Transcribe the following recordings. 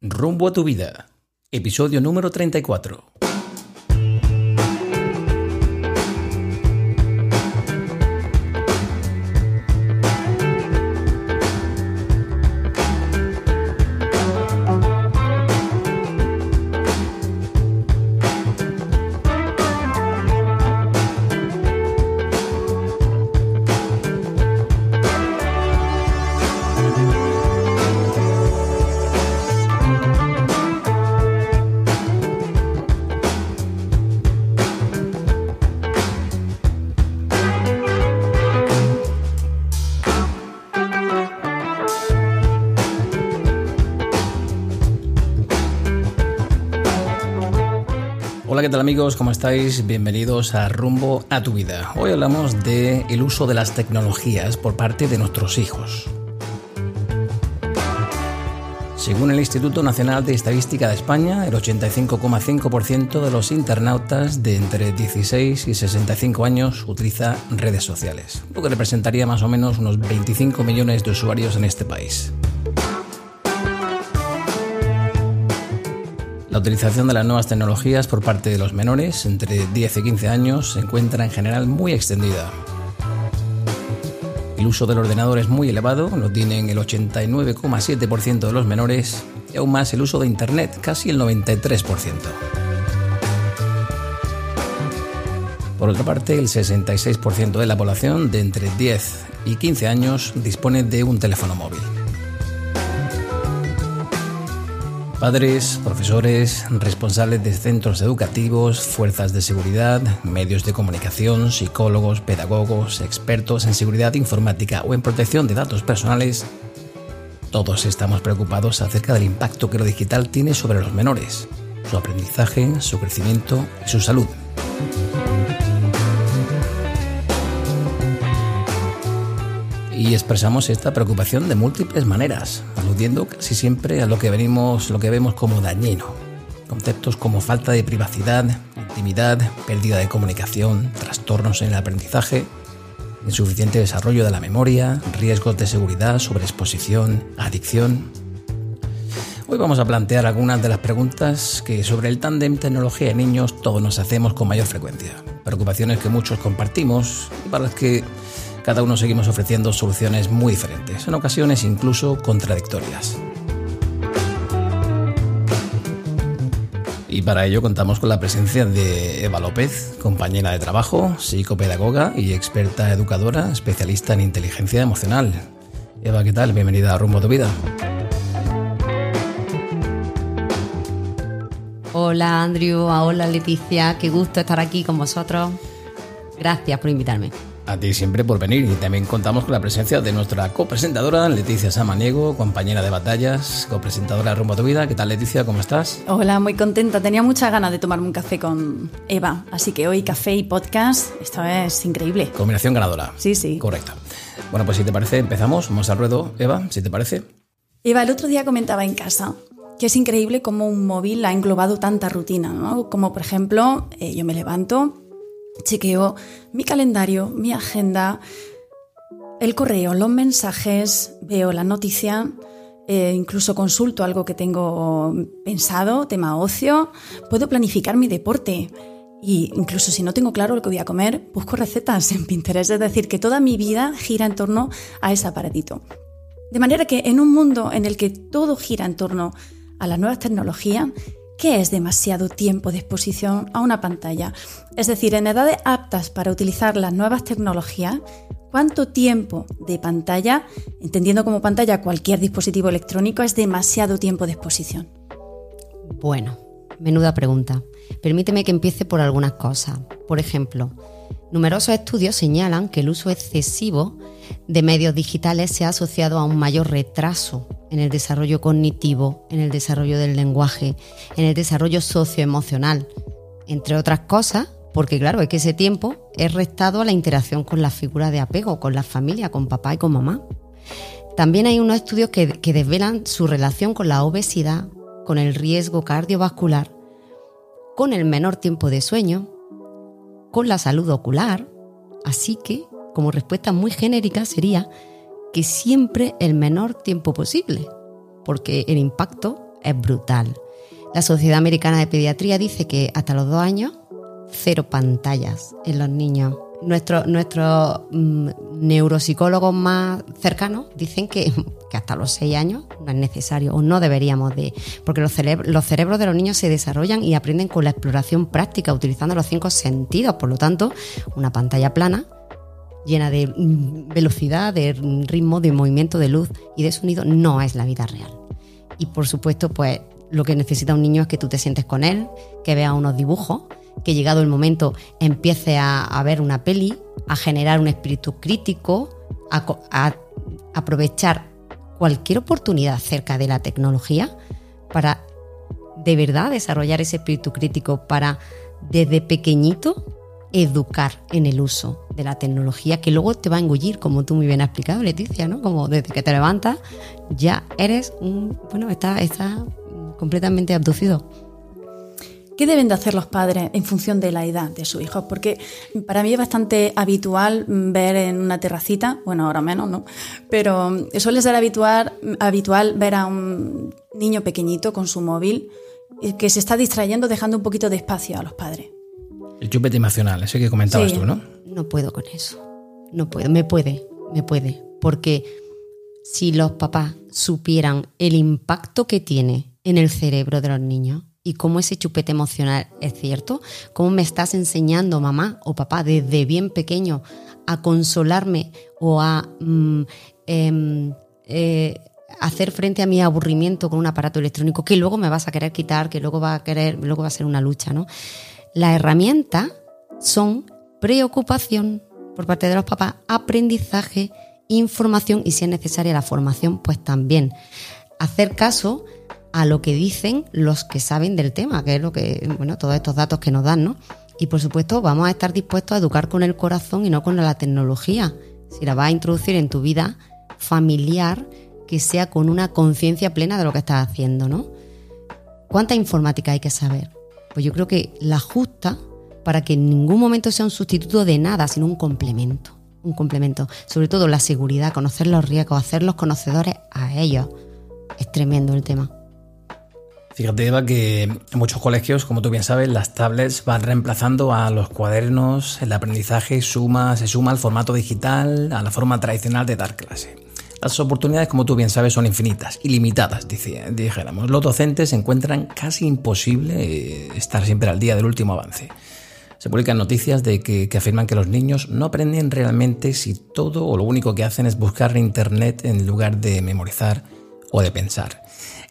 Rumbo a tu vida, episodio número 34. Amigos? ¿Cómo estáis? Bienvenidos a Rumbo a tu vida. Hoy hablamos de el uso de las tecnologías por parte de nuestros hijos. Según el Instituto Nacional de Estadística de España, el 85,5% de los internautas de entre 16 y 65 años utiliza redes sociales, lo que representaría más o menos unos 25 millones de usuarios en este país. La utilización de las nuevas tecnologías por parte de los menores entre 10 y 15 años se encuentra en general muy extendida. El uso del ordenador es muy elevado, lo tienen el 89,7% de los menores y aún más el uso de Internet, casi el 93%. Por otra parte, el 66% de la población de entre 10 y 15 años dispone de un teléfono móvil. Padres, profesores, responsables de centros educativos, fuerzas de seguridad, medios de comunicación, psicólogos, pedagogos, expertos en seguridad informática o en protección de datos personales, todos estamos preocupados acerca del impacto que lo digital tiene sobre los menores, su aprendizaje, su crecimiento y su salud. Y expresamos esta preocupación de múltiples maneras, aludiendo casi siempre a lo que venimos, lo que vemos como dañino. Conceptos como falta de privacidad, intimidad, pérdida de comunicación, trastornos en el aprendizaje, insuficiente desarrollo de la memoria, riesgos de seguridad, sobreexposición, adicción. Hoy vamos a plantear algunas de las preguntas que sobre el tándem tecnología y niños todos nos hacemos con mayor frecuencia. Preocupaciones que muchos compartimos y para las que cada uno seguimos ofreciendo soluciones muy diferentes, en ocasiones incluso contradictorias. Y para ello contamos con la presencia de Eva López, compañera de trabajo, psicopedagoga y experta educadora, especialista en inteligencia emocional. Eva, ¿qué tal? Bienvenida a Rumbo a tu Vida. Hola Andrew, hola Leticia, qué gusto estar aquí con vosotros. Gracias por invitarme. A ti siempre por venir y también contamos con la presencia de nuestra copresentadora Leticia Samaniego, compañera de batallas, copresentadora de Rumbo a tu Vida. ¿Qué tal Leticia? ¿Cómo estás? Hola, muy contenta. Tenía muchas ganas de tomarme un café con Eva, así que hoy café y podcast, esto es increíble. Combinación ganadora. Sí, sí. Correcto. Bueno, pues si te parece, empezamos. Vamos al ruedo, Eva, si te parece. Eva, el otro día comentaba en casa que es increíble cómo un móvil ha englobado tanta rutina, ¿no? Como por ejemplo, eh, yo me levanto, chequeo mi calendario, mi agenda, el correo, los mensajes, veo la noticia, eh, incluso consulto algo que tengo pensado, tema ocio, puedo planificar mi deporte. Y incluso si no tengo claro lo que voy a comer, busco recetas en Pinterest. Es decir, que toda mi vida gira en torno a ese aparatito. De manera que en un mundo en el que todo gira en torno a las nuevas tecnologías, ¿Qué es demasiado tiempo de exposición a una pantalla? Es decir, en edades aptas para utilizar las nuevas tecnologías, ¿cuánto tiempo de pantalla, entendiendo como pantalla cualquier dispositivo electrónico, es demasiado tiempo de exposición? Bueno, menuda pregunta. Permíteme que empiece por algunas cosas. Por ejemplo, numerosos estudios señalan que el uso excesivo de medios digitales se ha asociado a un mayor retraso en el desarrollo cognitivo, en el desarrollo del lenguaje, en el desarrollo socioemocional, entre otras cosas, porque claro, es que ese tiempo es restado a la interacción con la figura de apego, con la familia, con papá y con mamá. También hay unos estudios que, que desvelan su relación con la obesidad, con el riesgo cardiovascular, con el menor tiempo de sueño, con la salud ocular. Así que, como respuesta muy genérica, sería que siempre el menor tiempo posible, porque el impacto es brutal. La Sociedad Americana de Pediatría dice que hasta los dos años, cero pantallas en los niños. Nuestros nuestro, mm, neuropsicólogos más cercanos dicen que, hasta los seis años no es necesario o no deberíamos de, porque los, los cerebros de los niños se desarrollan y aprenden con la exploración práctica utilizando los cinco sentidos. Por lo tanto, una pantalla plana llena de mm, velocidad, de ritmo, de movimiento, de luz y de sonido no es la vida real. Y por supuesto, pues lo que necesita un niño es que tú te sientes con él, que vea unos dibujos, que llegado el momento empiece a, ver una peli, a generar un espíritu crítico, a, aprovechar cualquier oportunidad cerca de la tecnología para de verdad desarrollar ese espíritu crítico para desde pequeñito educar en el uso de la tecnología que luego te va a engullir, como tú muy bien has explicado, Leticia, ¿no? Como desde que te levantas ya eres un, bueno, está, está completamente abducido. ¿Qué deben de hacer los padres en función de la edad de su hijo? Porque para mí es bastante habitual ver en una terracita, bueno, ahora menos, ¿no? Pero suele ser habitual, habitual ver a un niño pequeñito con su móvil eh, que se está distrayendo dejando un poquito de espacio a los padres. El chupete emocional, ese que comentabas tú, ¿no? No puedo con eso. No puedo. Me puede, me puede. Porque si los papás supieran el impacto que tiene en el cerebro de los niños y cómo ese chupete emocional es cierto, cómo me estás enseñando mamá o papá desde bien pequeño a consolarme o a mm, em, eh, hacer frente a mi aburrimiento con un aparato electrónico que luego me vas a querer quitar, que luego va a querer, luego va a ser una lucha, ¿no? Las herramientas son preocupación por parte de los papás, aprendizaje, información y si es necesaria la formación, pues también. Hacer caso a lo que dicen los que saben del tema, que es lo que, bueno, todos estos datos que nos dan, ¿no? Y por supuesto, vamos a estar dispuestos a educar con el corazón y no con la tecnología. Si la vas a introducir en tu vida familiar, que sea con una conciencia plena de lo que estás haciendo, ¿no? ¿Cuánta informática hay que saber? Pues yo creo que la justa para que en ningún momento sea un sustituto de nada, sino un complemento. Un complemento. Sobre todo la seguridad, conocer los riesgos, hacerlos conocedores a ellos. Es tremendo el tema. Fíjate, Eva, que en muchos colegios, como tú bien sabes, las tablets van reemplazando a los cuadernos, el aprendizaje suma, se suma al formato digital, a la forma tradicional de dar clase. Las oportunidades, como tú bien sabes, son infinitas, ilimitadas, dijéramos. Los docentes encuentran casi imposible eh, estar siempre al día del último avance. Se publican noticias de que, afirman que los niños no aprenden realmente si todo o lo único que hacen es buscar en Internet en lugar de memorizar o de pensar.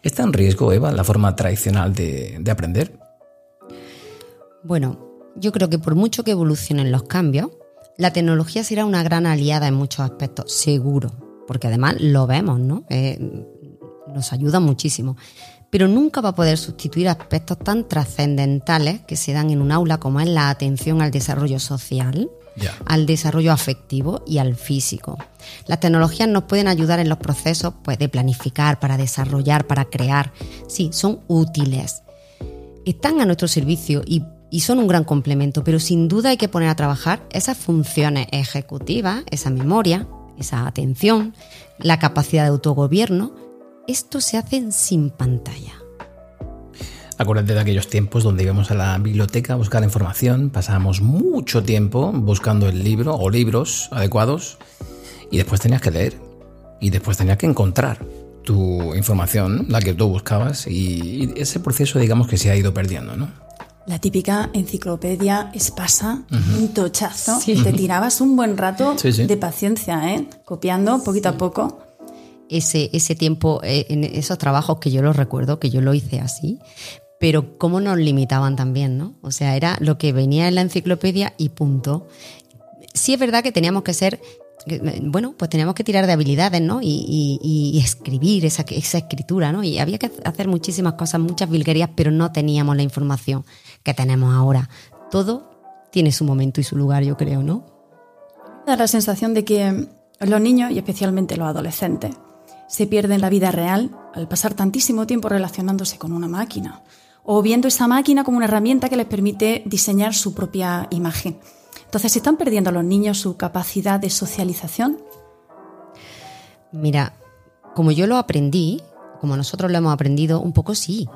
¿Está en riesgo, Eva, la forma tradicional de, de aprender? Bueno, yo creo que por mucho que evolucionen los cambios, la tecnología será una gran aliada en muchos aspectos, seguro porque además lo vemos, ¿no? Eh, nos ayuda muchísimo. Pero nunca va a poder sustituir aspectos tan trascendentales que se dan en un aula como es la atención al desarrollo social, al desarrollo afectivo y al físico. Las tecnologías nos pueden ayudar en los procesos pues, de planificar, para desarrollar, para crear. Sí, son útiles. Están a nuestro servicio y y son un gran complemento, pero sin duda hay que poner a trabajar esas funciones ejecutivas, esa memoria, esa atención, la capacidad de autogobierno, esto se hace sin pantalla. Acuérdate de aquellos tiempos donde íbamos a la biblioteca a buscar información, pasábamos mucho tiempo buscando el libro o libros adecuados y después tenías que leer y después tenías que encontrar tu información, la que tú buscabas y ese proceso digamos que se ha ido perdiendo, ¿no? La típica enciclopedia espasa, un tochazo. Te tirabas un buen rato de paciencia, ¿eh? copiando poquito a poco. Ese, ese tiempo, eh, en esos trabajos que yo los recuerdo, que yo lo hice así, pero cómo nos limitaban también, ¿no? O sea, era lo que venía en la enciclopedia y punto. Sí es verdad que teníamos que ser bueno, pues teníamos que tirar de habilidades, ¿no? Y, escribir esa, esa, escritura, ¿no? Y había que hacer muchísimas cosas, muchas vilguerías, pero no teníamos la información que tenemos ahora. Todo tiene su momento y su lugar, yo creo, ¿no? Da la sensación de que los niños, y especialmente los adolescentes, se pierden la vida real al pasar tantísimo tiempo relacionándose con una máquina o viendo esa máquina como una herramienta que les permite diseñar su propia imagen. Entonces, ¿están perdiendo los niños su capacidad de socialización? Mira, como yo lo aprendí, como nosotros lo hemos aprendido, un poco sí.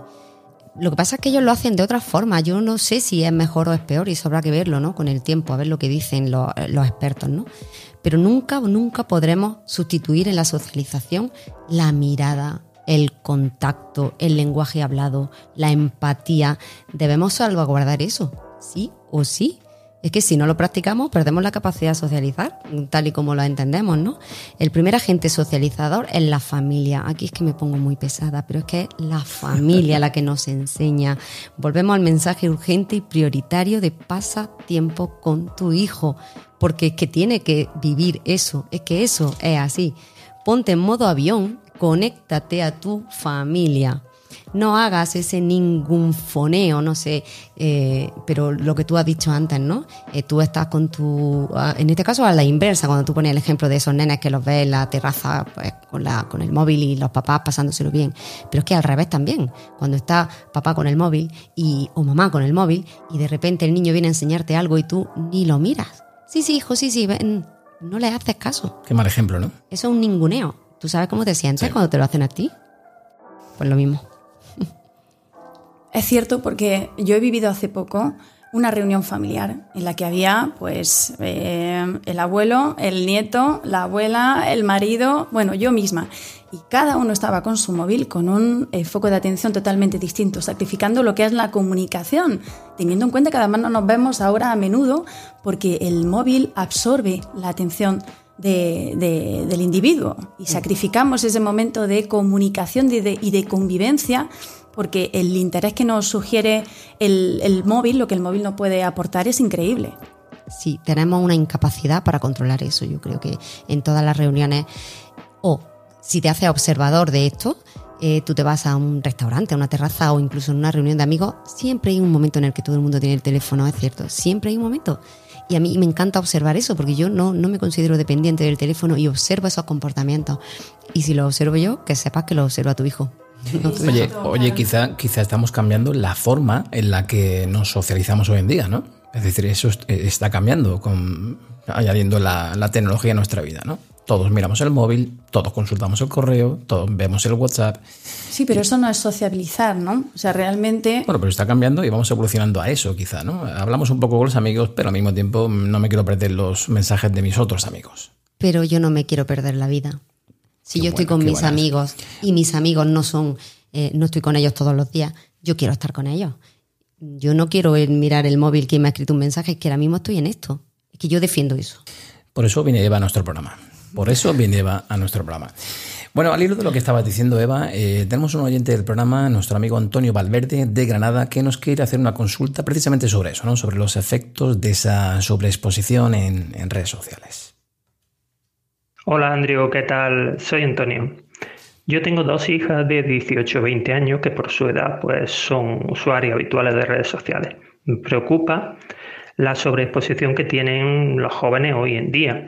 Lo que pasa es que ellos lo hacen de otra forma. Yo no sé si es mejor o es peor y eso habrá que verlo, ¿no? Con el tiempo, a ver lo que dicen los, los expertos, ¿no? Pero nunca, nunca podremos sustituir en la socialización la mirada, el contacto, el lenguaje hablado, la empatía. Debemos salvaguardar eso, sí o sí. Es que si no lo practicamos, perdemos la capacidad de socializar, tal y como lo entendemos, ¿no? El primer agente socializador es la familia. Aquí es que me pongo muy pesada, pero es que es la familia la que nos enseña. Volvemos al mensaje urgente y prioritario de pasa tiempo con tu hijo, porque es que tiene que vivir eso, es que eso es así. Ponte en modo avión, conéctate a tu familia no hagas ese ningún foneo, no sé, eh, pero lo que tú has dicho antes, ¿no? Eh, tú estás con tu, ah, en este caso a la inversa, cuando tú pones el ejemplo de esos nenes que los ves en la terraza pues, con, la, con el móvil y los papás pasándoselo bien, pero es que al revés también, cuando está papá con el móvil y, o mamá con el móvil y de repente el niño viene a enseñarte algo y tú ni lo miras. Sí, sí, hijo, sí, sí, no le haces caso. Qué mal ejemplo, ¿no? Eso es un ninguneo. ¿Tú sabes cómo te sientes cuando te lo hacen a ti? Pues lo mismo. Es cierto porque yo he vivido hace poco una reunión familiar en la que había pues eh, el abuelo, el nieto, la abuela, el marido, bueno, yo misma. Y cada uno estaba con su móvil con un eh, foco de atención totalmente distinto, sacrificando lo que es la comunicación, teniendo en cuenta que además no nos vemos ahora a menudo porque el móvil absorbe la atención del individuo y sacrificamos ese momento de comunicación y de convivencia porque el interés que nos sugiere el, móvil, lo que el móvil nos puede aportar es increíble. Sí, tenemos una incapacidad para controlar eso. Yo creo que en todas las reuniones, o si te haces observador de esto, eh, tú te vas a un restaurante, a una terraza o incluso en una reunión de amigos, siempre hay un momento en el que todo el mundo tiene el teléfono, es cierto, siempre hay un momento. Y a mí me encanta observar eso, porque yo no, no me considero dependiente del teléfono y observo esos comportamientos. Y si lo observo yo, que sepas que lo observa tu hijo. Oye, oye quizá, quizá estamos cambiando la forma en la que nos socializamos hoy en día, ¿no? Es decir, eso está cambiando con añadiendo la, tecnología a nuestra vida, ¿no? Todos miramos el móvil, todos consultamos el correo, todos vemos el WhatsApp. Sí, pero eso no es sociabilizar, ¿no? O sea, realmente... Bueno, pero está cambiando y vamos evolucionando a eso, quizá, ¿no? Hablamos un poco con los amigos, pero al mismo tiempo no me quiero perder los mensajes de mis otros amigos. Pero yo no me quiero perder la vida. Si yo estoy con mis amigos y mis amigos no son, eh, no estoy con ellos todos los días, yo quiero estar con ellos. Yo no quiero mirar el móvil que me ha escrito un mensaje, es que ahora mismo estoy en esto. Es que yo defiendo eso. Por eso viene Eva a nuestro programa. Por eso viene Eva a nuestro programa. Bueno, al hilo de lo que estabas diciendo, Eva, eh, tenemos un oyente del programa, nuestro amigo Antonio Valverde de Granada, que nos quiere hacer una consulta precisamente sobre eso, ¿no? sobre los efectos de esa sobreexposición en redes sociales. Hola Andrew, ¿qué tal? Soy Antonio. Yo tengo dos hijas de 18 o 20 años que por su edad pues, son usuarios habituales de redes sociales. Me preocupa la sobreexposición que tienen los jóvenes hoy en día,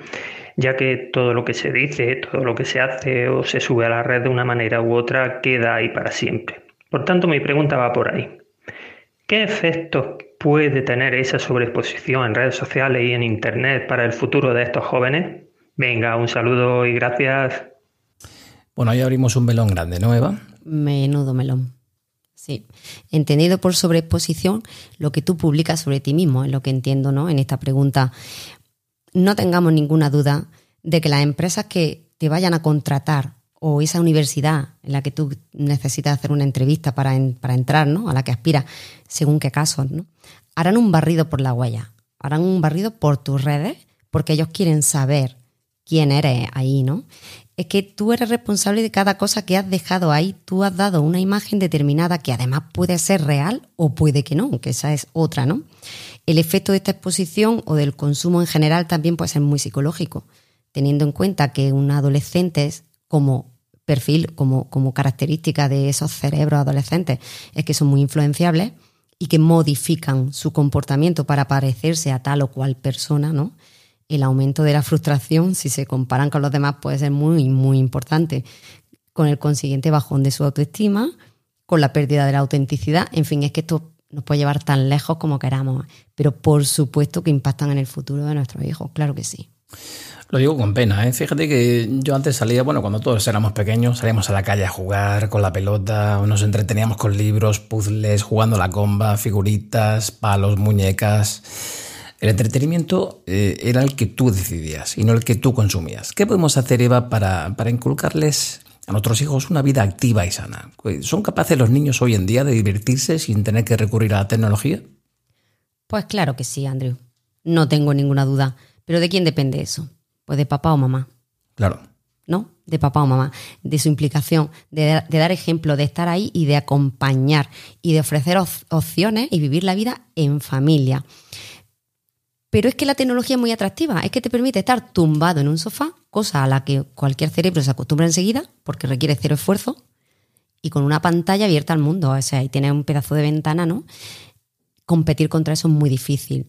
ya que todo lo que se dice, todo lo que se hace o se sube a la red de una manera u otra queda ahí para siempre. Por tanto, mi pregunta va por ahí. ¿Qué efectos puede tener esa sobreexposición en redes sociales y en Internet para el futuro de estos jóvenes? Venga, un saludo y gracias. Bueno, ahí abrimos un melón grande, ¿no, Eva? Menudo melón. Sí. Entendido por sobreexposición, lo que tú publicas sobre ti mismo, es lo que entiendo, ¿no? En esta pregunta. No tengamos ninguna duda de que las empresas que te vayan a contratar o esa universidad en la que tú necesitas hacer una entrevista para, para entrar, ¿no? A la que aspiras, según qué casos, ¿no? Harán un barrido por la huella, harán un barrido por tus redes, porque ellos quieren saber quién eres ahí, ¿no? Es que tú eres responsable de cada cosa que has dejado ahí. Tú has dado una imagen determinada que además puede ser real o puede que no, que esa es otra, ¿no? El efecto de esta exposición o del consumo en general también puede ser muy psicológico, teniendo en cuenta que un adolescente es como perfil, como, como característica de esos cerebros adolescentes, es que son muy influenciables y que modifican su comportamiento para parecerse a tal o cual persona, ¿no? el aumento de la frustración, si se comparan con los demás, puede ser muy, muy importante, con el consiguiente bajón de su autoestima, con la pérdida de la autenticidad. En fin, es que esto nos puede llevar tan lejos como queramos, pero por supuesto que impactan en el futuro de nuestros hijos, claro que sí. Lo digo con pena, ¿eh? Fíjate que yo antes salía, bueno, cuando todos éramos pequeños, salíamos a la calle a jugar con la pelota, nos entreteníamos con libros, puzzles, jugando la comba, figuritas, palos, muñecas. El entretenimiento eh, era el que tú decidías y no el que tú consumías. ¿Qué podemos hacer, Eva, para, para inculcarles a nuestros hijos una vida activa y sana? ¿Son capaces los niños hoy en día de divertirse sin tener que recurrir a la tecnología? Pues claro que sí, Andrew. No tengo ninguna duda. Pero ¿de quién depende eso? Pues de papá o mamá. Claro. ¿No? De papá o mamá. De su implicación, de, dar ejemplo, de estar ahí y de acompañar y de ofrecer opciones y vivir la vida en familia. Pero es que la tecnología es muy atractiva, es que te permite estar tumbado en un sofá, cosa a la que cualquier cerebro se acostumbra enseguida, porque requiere cero esfuerzo, y con una pantalla abierta al mundo, o sea, y tienes un pedazo de ventana, ¿no? Competir contra eso es muy difícil.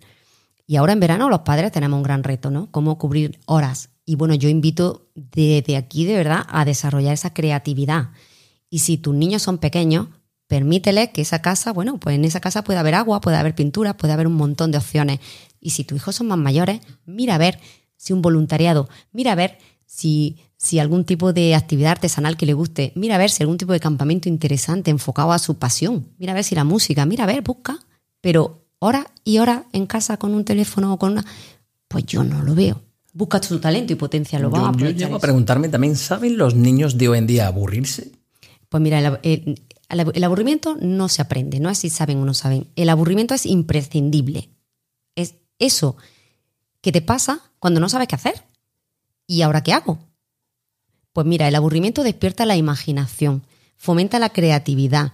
Y ahora en verano los padres tenemos un gran reto, ¿no? Cómo cubrir horas. Y bueno, yo invito desde aquí de verdad a desarrollar esa creatividad. Y si tus niños son pequeños, permítele que esa casa, bueno, pues en esa casa puede haber agua, puede haber pintura, puede haber un montón de opciones. Y si tus hijos son más mayores, mira a ver si un voluntariado, mira a ver si, si algún tipo de actividad artesanal que le guste, mira a ver si algún tipo de campamento interesante enfocado a su pasión, mira a ver si la música, mira a ver, busca. Pero hora y hora en casa con un teléfono o con una... Pues yo no lo veo. Busca tu talento y potencia lo Yo, yo llego a preguntarme también, ¿saben los niños de hoy en día aburrirse? Pues mira, el, el, aburrimiento no se aprende, no es si saben o no saben. El aburrimiento es imprescindible. Es eso que te pasa cuando no sabes qué hacer. ¿Y ahora qué hago? Pues mira, el aburrimiento despierta la imaginación, fomenta la creatividad.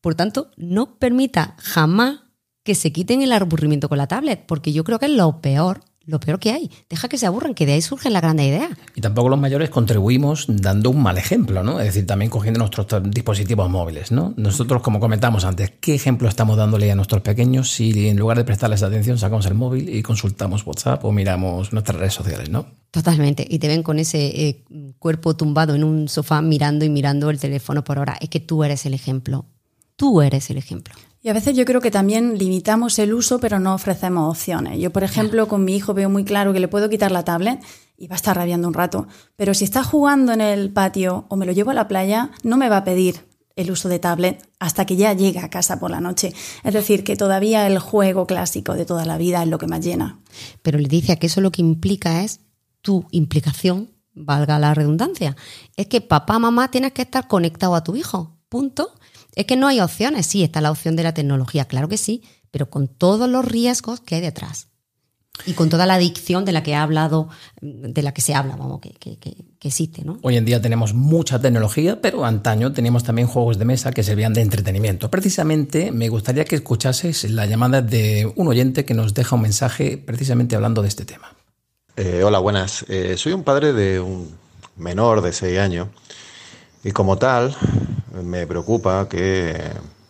Por tanto, no permita jamás que se quiten el aburrimiento con la tablet, porque yo creo que es lo peor, lo peor que hay. Deja que se aburran, que de ahí surgen las grandes ideas. Y tampoco los mayores contribuimos dando un mal ejemplo, ¿no? Es decir, también cogiendo nuestros dispositivos móviles, ¿no? Nosotros, como comentamos antes, ¿qué ejemplo estamos dándole a nuestros pequeños si en lugar de prestarles atención sacamos el móvil y consultamos WhatsApp o miramos nuestras redes sociales, ¿no? Totalmente. Y te ven con ese eh, cuerpo tumbado en un sofá mirando y mirando el teléfono por hora. Es que tú eres el ejemplo. Tú eres el ejemplo. Y a veces yo creo que también limitamos el uso, pero no ofrecemos opciones. Yo, por ejemplo, con mi hijo veo muy claro que le puedo quitar la tablet y va a estar rabiando un rato. Pero si está jugando en el patio o me lo llevo a la playa, no me va a pedir el uso de tablet hasta que ya llegue a casa por la noche. Es decir, que todavía el juego clásico de toda la vida es lo que más llena. Pero le dice que eso lo que implica es tu implicación, valga la redundancia. Es que papá, mamá tienes que estar conectado a tu hijo. Punto. Es que no hay opciones. Sí, está la opción de la tecnología, claro que sí, pero con todos los riesgos que hay detrás. Y con toda la adicción de la que ha hablado, de la que se habla, vamos, que, que, existe, ¿no? Hoy en día tenemos mucha tecnología, pero antaño teníamos también juegos de mesa que servían de entretenimiento. Precisamente me gustaría que escuchases la llamada de un oyente que nos deja un mensaje precisamente hablando de este tema. Eh, hola, buenas. Eh, soy un padre de un menor de 6 años y como tal, me preocupa que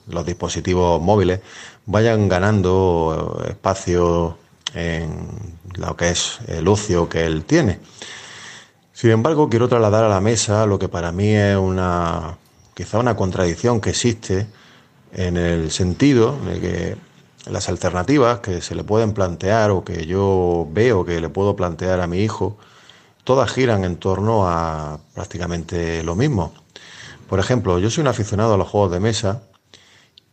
los dispositivos móviles vayan ganando espacio en lo que es el ocio que él tiene. Sin embargo, quiero trasladar a la mesa lo que para mí es una quizá una contradicción que existe en el sentido de que las alternativas que se le pueden plantear o que yo veo que le puedo plantear a mi hijo, todas giran en torno a prácticamente lo mismo. Por ejemplo, yo soy un aficionado a los juegos de mesa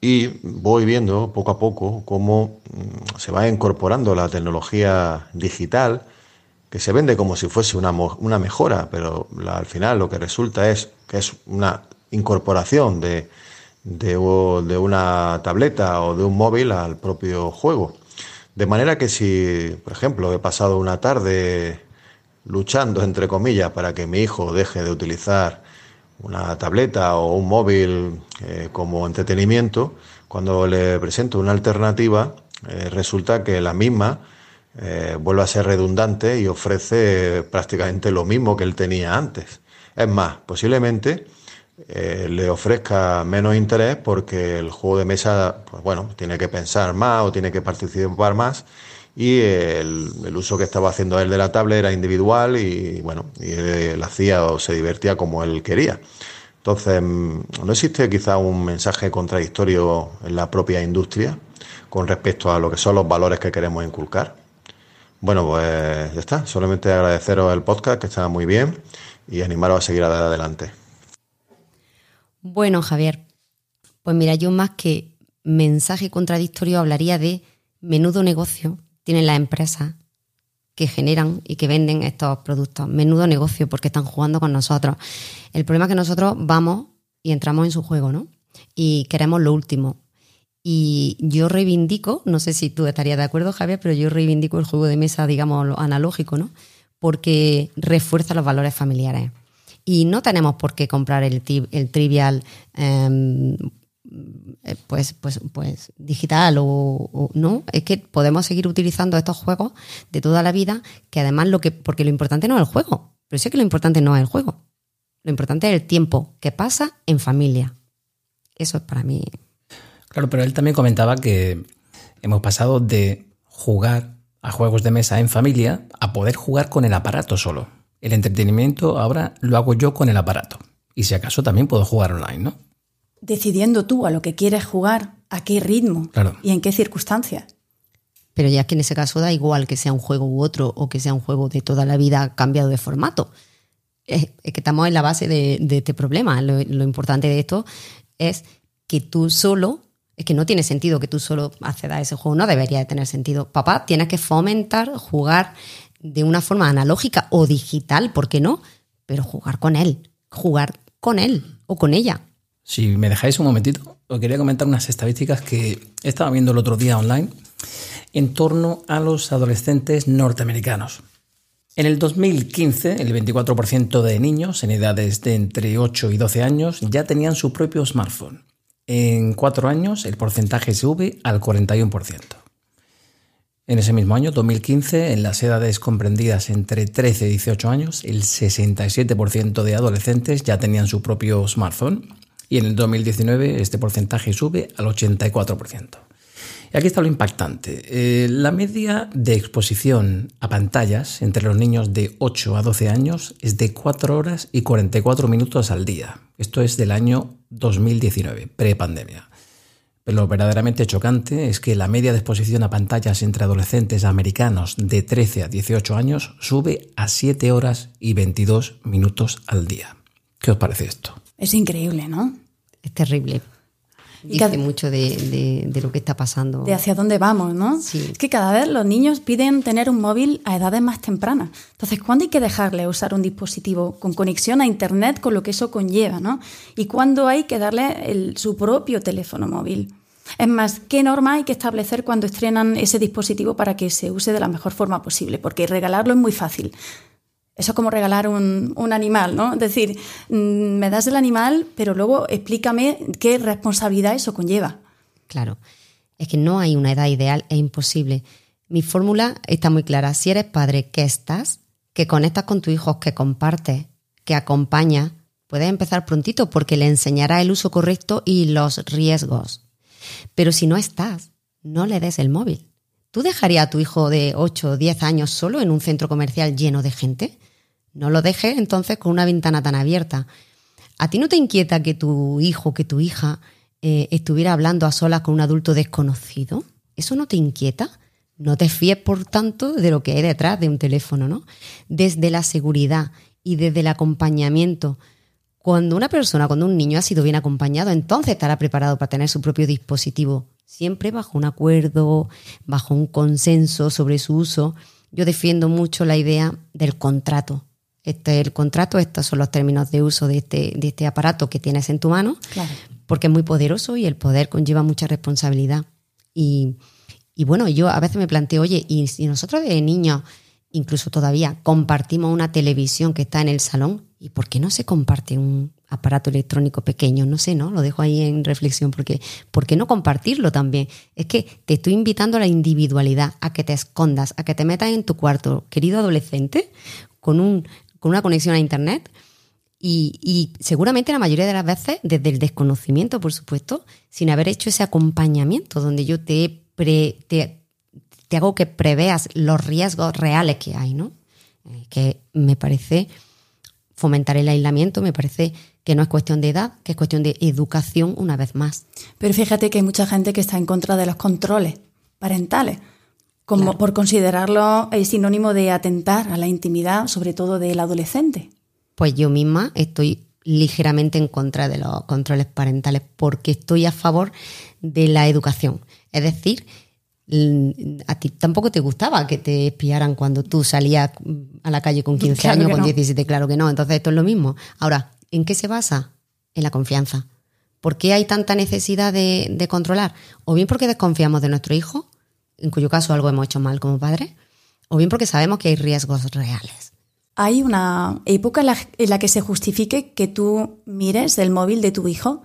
y voy viendo poco a poco cómo mm, se va incorporando la tecnología digital, que se vende como si fuese una, mejora, pero al final lo que resulta es que es una incorporación de, de una tableta o de un móvil al propio juego. De manera que si, por ejemplo, he pasado una tarde luchando, entre comillas, para que mi hijo deje de utilizar una tableta o un móvil eh, como entretenimiento, cuando le presento una alternativa, eh, resulta que la misma eh, vuelve a ser redundante y ofrece prácticamente lo mismo que él tenía antes. Es más, posiblemente le ofrezca menos interés porque el juego de mesa, pues bueno, tiene que pensar más o tiene que participar más y el, uso que estaba haciendo él de la tablet era individual y bueno, y él hacía o se divertía como él quería. Entonces, mm, ¿no existe quizá un mensaje contradictorio en la propia industria con respecto a lo que son los valores que queremos inculcar? Bueno, pues ya está. Solamente agradeceros el podcast, que está muy bien, y animaros a seguir adelante. Bueno, Javier, pues mira, yo más que mensaje contradictorio hablaría de menudo negocio tienen las empresas que generan y que venden estos productos. Menudo negocio porque están jugando con nosotros. El problema es que nosotros vamos y entramos en su juego, ¿no? Y queremos lo último. Y yo reivindico, no sé si tú estarías de acuerdo, Javier, pero yo reivindico el juego de mesa, digamos, analógico, ¿no? Porque refuerza los valores familiares. Y no tenemos por qué comprar el, el trivial em, pues, pues, pues digital o, no, es que podemos seguir utilizando estos juegos de toda la vida, que además lo que, porque lo importante no es el juego, pero sé que lo importante no es el juego, lo importante es el tiempo que pasa en familia. Eso es para mí. Claro, pero él también comentaba que hemos pasado de jugar a juegos de mesa en familia a poder jugar con el aparato solo. El entretenimiento ahora lo hago yo con el aparato. Y si acaso también puedo jugar online, ¿no? Decidiendo tú a lo que quieres jugar, a qué ritmo y en qué circunstancias. Pero ya que en ese caso da igual que sea un juego u otro o que sea un juego de toda la vida cambiado de formato. Es, que estamos en la base de, este problema. Lo, importante de esto es que tú solo, es que no tiene sentido que tú solo accedas a ese juego, no debería de tener sentido. Papá, tienes que fomentar jugar de una forma analógica o digital, ¿por qué no? Pero jugar con él, jugar con él o con ella. Si me dejáis un momentito, os quería comentar unas estadísticas que estaba viendo el otro día online en torno a los adolescentes norteamericanos. En el 2015, el 24% de niños en edades de entre 8 y 12 años ya tenían su propio smartphone. En cuatro años, el porcentaje sube al 41%. En ese mismo año, 2015, en las edades comprendidas entre 13 y 18 años, el 67% de adolescentes ya tenían su propio smartphone y en el 2019 este porcentaje sube al 84%. Y aquí está lo impactante. Eh, la media de exposición a pantallas entre los niños de 8 a 12 años es de 4 horas y 44 minutos al día. Esto es del año 2019, pre-pandemia. Pero lo verdaderamente chocante es que la media de exposición a pantallas entre adolescentes americanos de 13 a 18 años sube a 7 horas y 22 minutos al día. ¿Qué os parece esto? Es increíble, ¿no? Es terrible. Dice mucho de, lo que está pasando. De hacia dónde vamos, ¿no? Sí. Es que cada vez los niños piden tener un móvil a edades más tempranas. Entonces, ¿cuándo hay que dejarle usar un dispositivo con conexión a Internet con lo que eso conlleva, ¿no? Y cuándo hay que darle su propio teléfono móvil. Es más, ¿qué norma hay que establecer cuando estrenan ese dispositivo para que se use de la mejor forma posible? Porque regalarlo es muy fácil. Eso es como regalar un, animal, ¿no? Es decir, mm, me das el animal, pero luego explícame qué responsabilidad eso conlleva. Claro, es que no hay una edad ideal, es imposible. Mi fórmula está muy clara. Si eres padre, que estás, que conectas con tu hijo, que compartes, que acompañas, puedes empezar prontito porque le enseñará el uso correcto y los riesgos. Pero si no estás, no le des el móvil. ¿Tú dejarías a tu hijo de 8 o 10 años solo en un centro comercial lleno de gente? No lo dejes entonces con una ventana tan abierta. ¿A ti no te inquieta que tu hijo, que tu hija eh, estuviera hablando a solas con un adulto desconocido? ¿Eso no te inquieta? No te fíes, por tanto, de lo que hay detrás de un teléfono, ¿no? Desde la seguridad y desde el acompañamiento. Cuando una persona, cuando un niño ha sido bien acompañado, entonces estará preparado para tener su propio dispositivo, siempre bajo un acuerdo, bajo un consenso sobre su uso. Yo defiendo mucho la idea del contrato, este es el contrato, estos son los términos de uso de este, de este aparato que tienes en tu mano, porque es muy poderoso y el poder conlleva mucha responsabilidad. Y, bueno, yo a veces me planteo, oye, y si nosotros de niños, incluso todavía, compartimos una televisión que está en el salón, ¿y por qué no se comparte un aparato electrónico pequeño? No sé, ¿no? Lo dejo ahí en reflexión, porque ¿por qué no compartirlo también? Es que te estoy invitando a la individualidad, a que te escondas, a que te metas en tu cuarto, querido adolescente, con un con una conexión a Internet y, seguramente la mayoría de las veces desde el desconocimiento, por supuesto, sin haber hecho ese acompañamiento donde yo te, te, hago que preveas los riesgos reales que hay, ¿no? Eh, que me parece fomentar el aislamiento, me parece que no es cuestión de edad, que es cuestión de educación una vez más. Pero fíjate que hay mucha gente que está en contra de los controles parentales como por considerarlo el sinónimo de atentar a la intimidad, sobre todo del adolescente. Pues yo misma estoy ligeramente en contra de los controles parentales porque estoy a favor de la educación. Es decir, a ti tampoco te gustaba que te espiaran cuando tú salías a la calle con 15 años, con 17, claro que no. Entonces esto es lo mismo. Ahora, ¿en qué se basa? En la confianza. ¿Por qué hay tanta necesidad de, de controlar? O bien porque desconfiamos de nuestro hijo, en cuyo caso algo hemos hecho mal como padres, o bien porque sabemos que hay riesgos reales. ¿Hay una época en la, que se justifique que tú mires el móvil de tu hijo?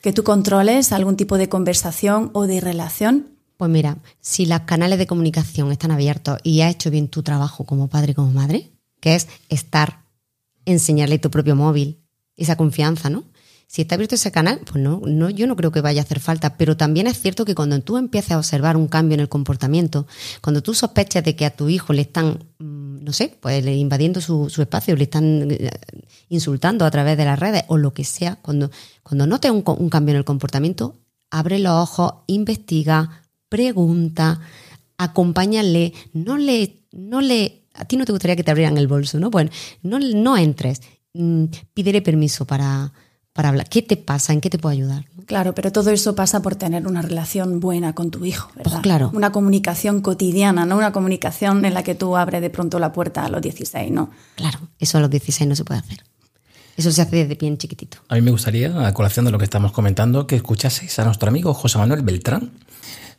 ¿Que tú controles algún tipo de conversación o de relación? Pues mira, si los canales de comunicación están abiertos y has hecho bien tu trabajo como padre y como madre, que es estar, enseñarle tu propio móvil, esa confianza, ¿no? Si está abierto ese canal, pues no, no, yo no creo que vaya a hacer falta, pero también es cierto que cuando tú empiezas a observar un cambio en el comportamiento, cuando tú sospechas de que a tu hijo le están, mm, no sé, pues invadiendo su, espacio, le están eh, insultando a través de las redes o lo que sea, cuando, cuando notes un, un cambio en el comportamiento, abre los ojos, investiga, pregunta, acompáñale, no le, no le, a ti no te gustaría que te abrieran el bolso, ¿no? Bueno, no, no entres, mm, pídele permiso para para hablar. ¿Qué te pasa? ¿En qué te puedo ayudar? Claro, pero todo eso pasa por tener una relación buena con tu hijo, ¿verdad? Pues claro. Una comunicación cotidiana, no una comunicación en la que tú abres de pronto la puerta a los 16, ¿no? Claro, eso a los 16 no se puede hacer. Eso se hace desde bien chiquitito. A mí me gustaría, a colación de lo que estamos comentando, que escuchaseis a nuestro amigo José Manuel Beltrán,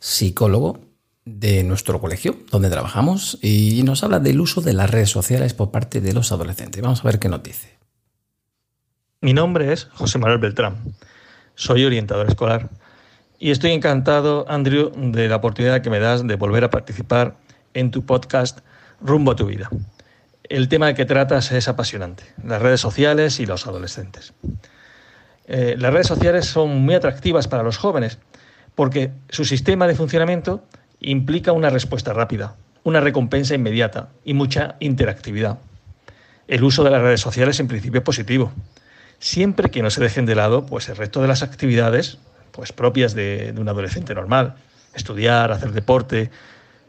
psicólogo de nuestro colegio, donde trabajamos, y nos habla del uso de las redes sociales por parte de los adolescentes. Vamos a ver qué nos dice. Mi nombre es José Manuel Beltrán. Soy orientador escolar y estoy encantado, Andrew, de la oportunidad que me das de volver a participar en tu podcast Rumbo a tu vida. El tema que tratas es apasionante, las redes sociales y los adolescentes. Eh, las redes sociales son muy atractivas para los jóvenes porque su sistema de funcionamiento implica una respuesta rápida, una recompensa inmediata y mucha interactividad. El uso de las redes sociales en principio es positivo, siempre que no se dejen de lado pues, el resto de las actividades pues, propias de, un adolescente normal. Estudiar, hacer deporte,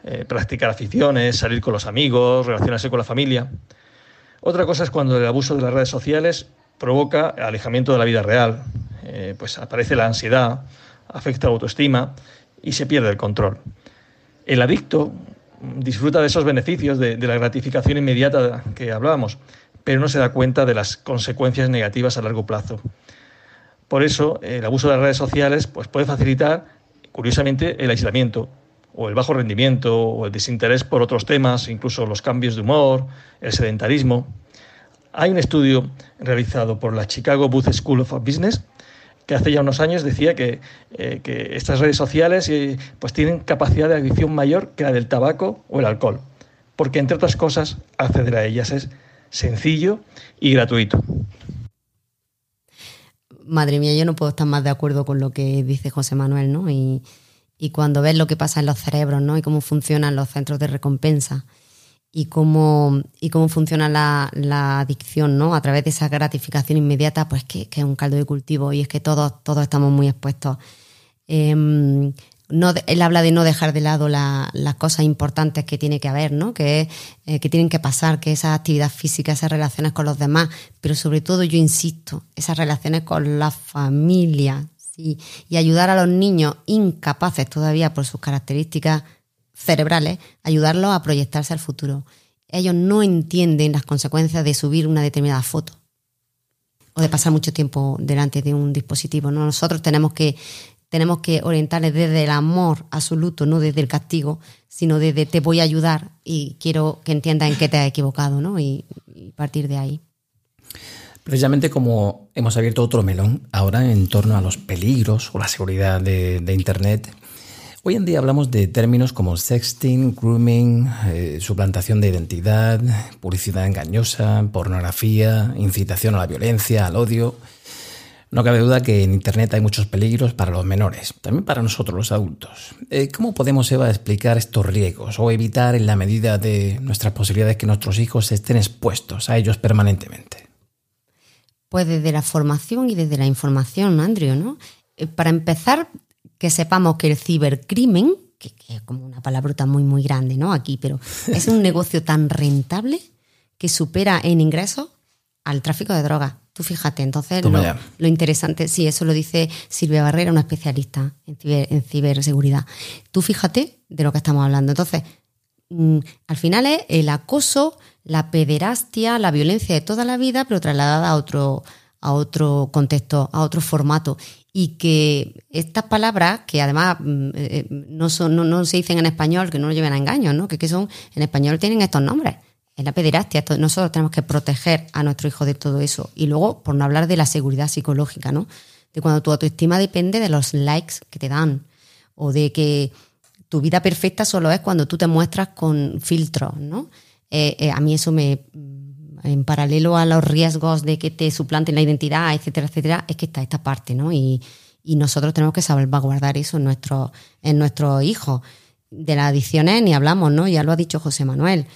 eh, practicar aficiones, salir con los amigos, relacionarse con la familia. Otra cosa es cuando el abuso de las redes sociales provoca alejamiento de la vida real, eh, pues aparece la ansiedad, afecta la autoestima y se pierde el control. El adicto disfruta de esos beneficios de la gratificación inmediata que hablábamos, pero no se da cuenta de las consecuencias negativas a largo plazo. Por eso, el abuso de las redes sociales pues, puede facilitar, curiosamente, el aislamiento, o el bajo rendimiento, o el desinterés por otros temas, incluso los cambios de humor, el sedentarismo. Hay un estudio realizado por la Chicago Booth School of Business que hace ya unos años decía que, eh, estas redes sociales eh, pues tienen capacidad de adicción mayor que la del tabaco o el alcohol, porque entre otras cosas acceder a ellas es sencillo y gratuito. Madre mía, yo no puedo estar más de acuerdo con lo que dice José Manuel, ¿no? Y, cuando ves lo que pasa en los cerebros, ¿no? Y cómo funcionan los centros de recompensa y cómo, y cómo funciona la, adicción, ¿no? A través de esa gratificación inmediata, pues que, es un caldo de cultivo y es que todos, todos estamos muy expuestos. Em, él habla de no dejar de lado las cosas importantes que tiene que haber, ¿no? Que, eh, que tienen que pasar, que esa actividad física, esas relaciones con los demás, pero sobre todo yo insisto, esas relaciones con la familia, ¿sí? y ayudar a los niños incapaces todavía por sus características cerebrales, ayudarlos a proyectarse al futuro. Ellos no entienden las consecuencias de subir una determinada foto o de pasar mucho tiempo delante de un dispositivo. ¿no? Nosotros tenemos que tenemos que orientarles desde el amor absoluto, no desde el castigo, sino desde te voy a ayudar y quiero que entiendas en qué te has equivocado, ¿no? Y, partir de ahí. Precisamente como hemos abierto otro melón ahora en torno a los peligros o la seguridad de, Internet, hoy en día hablamos de términos como sexting, grooming, eh, suplantación de identidad, publicidad engañosa, pornografía, incitación a la violencia, al odio. No cabe duda que en Internet hay muchos peligros para los menores, también para nosotros los adultos. Eh, ¿Cómo podemos, Eva, explicar estos riesgos o evitar en la medida de nuestras posibilidades que nuestros hijos estén expuestos a ellos permanentemente? Pues desde la formación y desde la información, Andrew, ¿no? Eh, para empezar, que sepamos que el cibercrimen que, es como una palabrota muy, muy grande, ¿no? Aquí, pero es un negocio tan rentable que supera en ingresos al tráfico de drogas. Tú fíjate, entonces lo, interesante, sí, eso lo dice Silvia Barrera, una especialista en, en ciberseguridad. Tú fíjate de lo que estamos hablando. Entonces, mm, al final es el acoso, la pederastia, la violencia de toda la vida, pero trasladada a otro, a otro contexto, a otro formato. Y que estas palabras, que además mm, eh, eh, no, son, no, se dicen en español, que no lo lleven a engaños, ¿no? que, que son, en español tienen estos nombres. Es la pederastia. Nosotros tenemos que proteger a nuestro hijo de todo eso. Y luego, por no hablar de la seguridad psicológica, ¿no? De cuando tu autoestima depende de los likes que te dan. O de que tu vida perfecta solo es cuando tú te muestras con filtros, ¿no? Eh, a mí eso me en paralelo a los riesgos de que te suplanten la identidad, etcétera, etcétera, es que está esta parte, ¿no? Y, nosotros tenemos que salvaguardar eso en nuestros en nuestro hijos. De las adicciones ni hablamos, ¿no? Ya lo ha dicho José Manuel.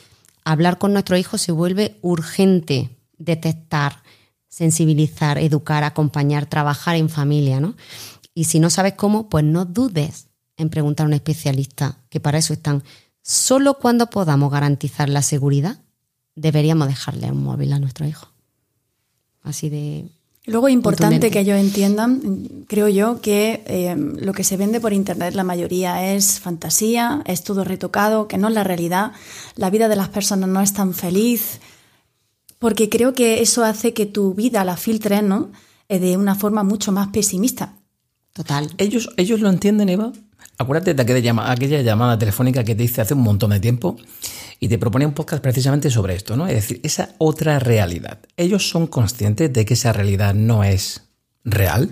Hablar con nuestro hijo se vuelve urgente, detectar, sensibilizar, educar, acompañar, trabajar en familia, ¿no? Y si no sabes cómo, pues no dudes en preguntar a un especialista, que para eso están. Solo cuando podamos garantizar la seguridad deberíamos dejarle un móvil a nuestro hijo. Así de... Luego importante que ellos entiendan, creo yo, que eh, lo que se vende por Internet la mayoría es fantasía, es todo retocado, que no es la realidad. La vida de las personas no es tan feliz, porque creo que eso hace que tu vida la filtres ¿no? Eh, de una forma mucho más pesimista. Total. Ellos, ellos lo entienden, Eva. Acuérdate de aquella, aquella llamada telefónica que te hice hace un montón de tiempo y te proponía un podcast precisamente sobre esto, ¿no? Es decir, esa otra realidad. ¿Ellos son conscientes de que esa realidad no es real?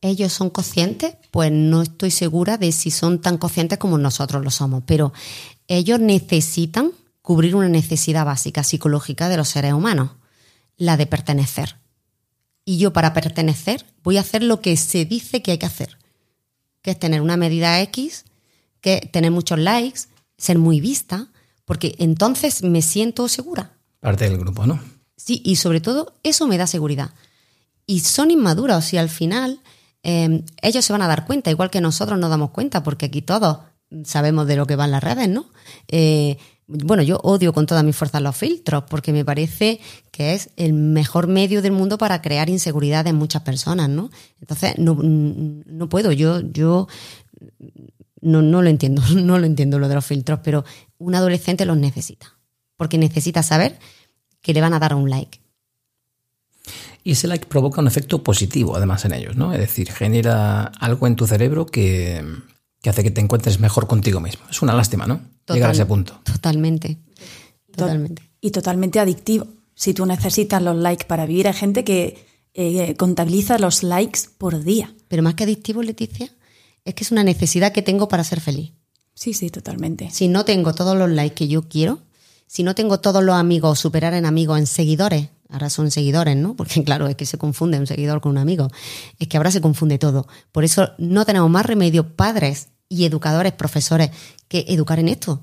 ¿Ellos son conscientes? Pues no estoy segura de si son tan conscientes como nosotros lo somos, pero ellos necesitan cubrir una necesidad básica psicológica de los seres humanos, la de pertenecer. Y yo para pertenecer voy a hacer lo que se dice que hay que hacer, que es tener una medida X, que tener muchos likes, ser muy vista, porque entonces me siento segura. Parte del grupo, ¿no? Sí, y sobre todo eso me da seguridad. Y son inmaduros y al final em, ellos se van a dar cuenta, igual que nosotros nos damos cuenta, porque aquí todos sabemos de lo que van las redes, ¿no? Eh, bueno, yo odio con toda mi fuerza los filtros porque me parece que es el mejor medio del mundo para crear inseguridad en muchas personas, ¿no? Entonces, no, no puedo, yo, yo no, no lo entiendo, no lo entiendo lo de los filtros, pero un adolescente los necesita, porque necesita saber que le van a dar un like. Y ese like provoca un efecto positivo, además, en ellos, ¿no? Es decir, genera algo en tu cerebro que, hace que te encuentres mejor contigo mismo. Es una lástima, ¿no? Llegar a ese punto. Totalmente. Totalmente. Y totalmente adictivo. Si tú necesitas los likes para vivir, hay gente que eh, contabiliza los likes por día. Pero más que adictivo, Leticia, es que es una necesidad que tengo para ser feliz. Sí, sí, totalmente. Si no tengo todos los likes que yo quiero, si no tengo todos los amigos, superar en amigos, en seguidores, ahora son seguidores, ¿no? Porque claro, es que se confunde un seguidor con un amigo, es que ahora se confunde todo. Por eso no tenemos más remedio, padres y educadores, profesores, que educar en esto.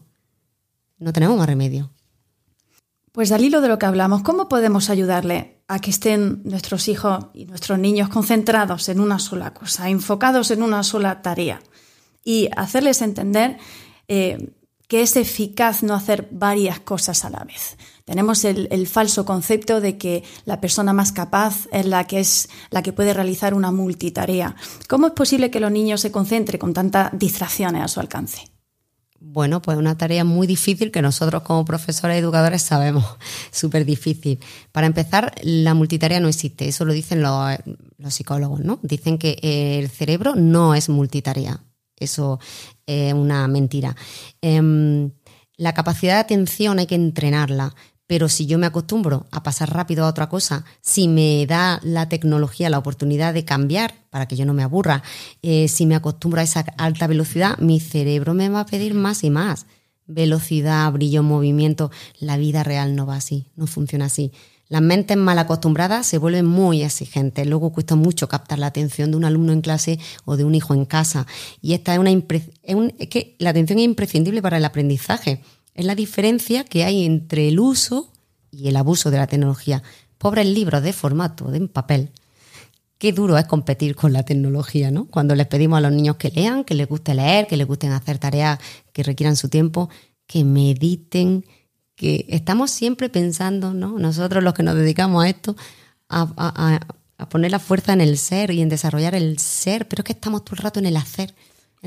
No tenemos más remedio. Pues al hilo de lo que hablamos, ¿cómo podemos ayudarle a que estén nuestros hijos y nuestros niños concentrados en una sola cosa, enfocados en una sola tarea? Y hacerles entender eh, que es eficaz no hacer varias cosas a la vez. Tenemos el, el, falso concepto de que la persona más capaz es la que es la que puede realizar una multitarea. ¿Cómo es posible que los niños se concentren con tantas distracciones a su alcance? Bueno, pues una tarea muy difícil que nosotros como profesores y educadores sabemos, súper difícil. Para empezar, la multitarea no existe, eso lo dicen los, psicólogos, ¿no? Dicen que el cerebro no es multitarea, eso es una mentira. Em, la capacidad de atención hay que entrenarla, pero si yo me acostumbro a pasar rápido a otra cosa, si me da la tecnología la oportunidad de cambiar para que yo no me aburra, eh, si me acostumbro a esa alta velocidad, mi cerebro me va a pedir más y más. Velocidad, brillo, movimiento. La vida real no va así, no funciona así. Las mentes mal acostumbradas se vuelven muy exigentes. Luego cuesta mucho captar la atención de un alumno en clase o de un hijo en casa. Y esta es una es que la atención es imprescindible para el aprendizaje. Es la diferencia que hay entre el uso y el abuso de la tecnología. Pobres libros de formato, de papel. qué duro es competir con la tecnología, ¿no? Cuando les pedimos a los niños que lean, que les guste leer, que les gusten hacer tareas que requieran su tiempo, que mediten, que estamos siempre pensando, ¿no? Nosotros los que nos dedicamos a esto, a, a poner la fuerza en el ser y en desarrollar el ser, pero es que estamos todo el rato en el hacer.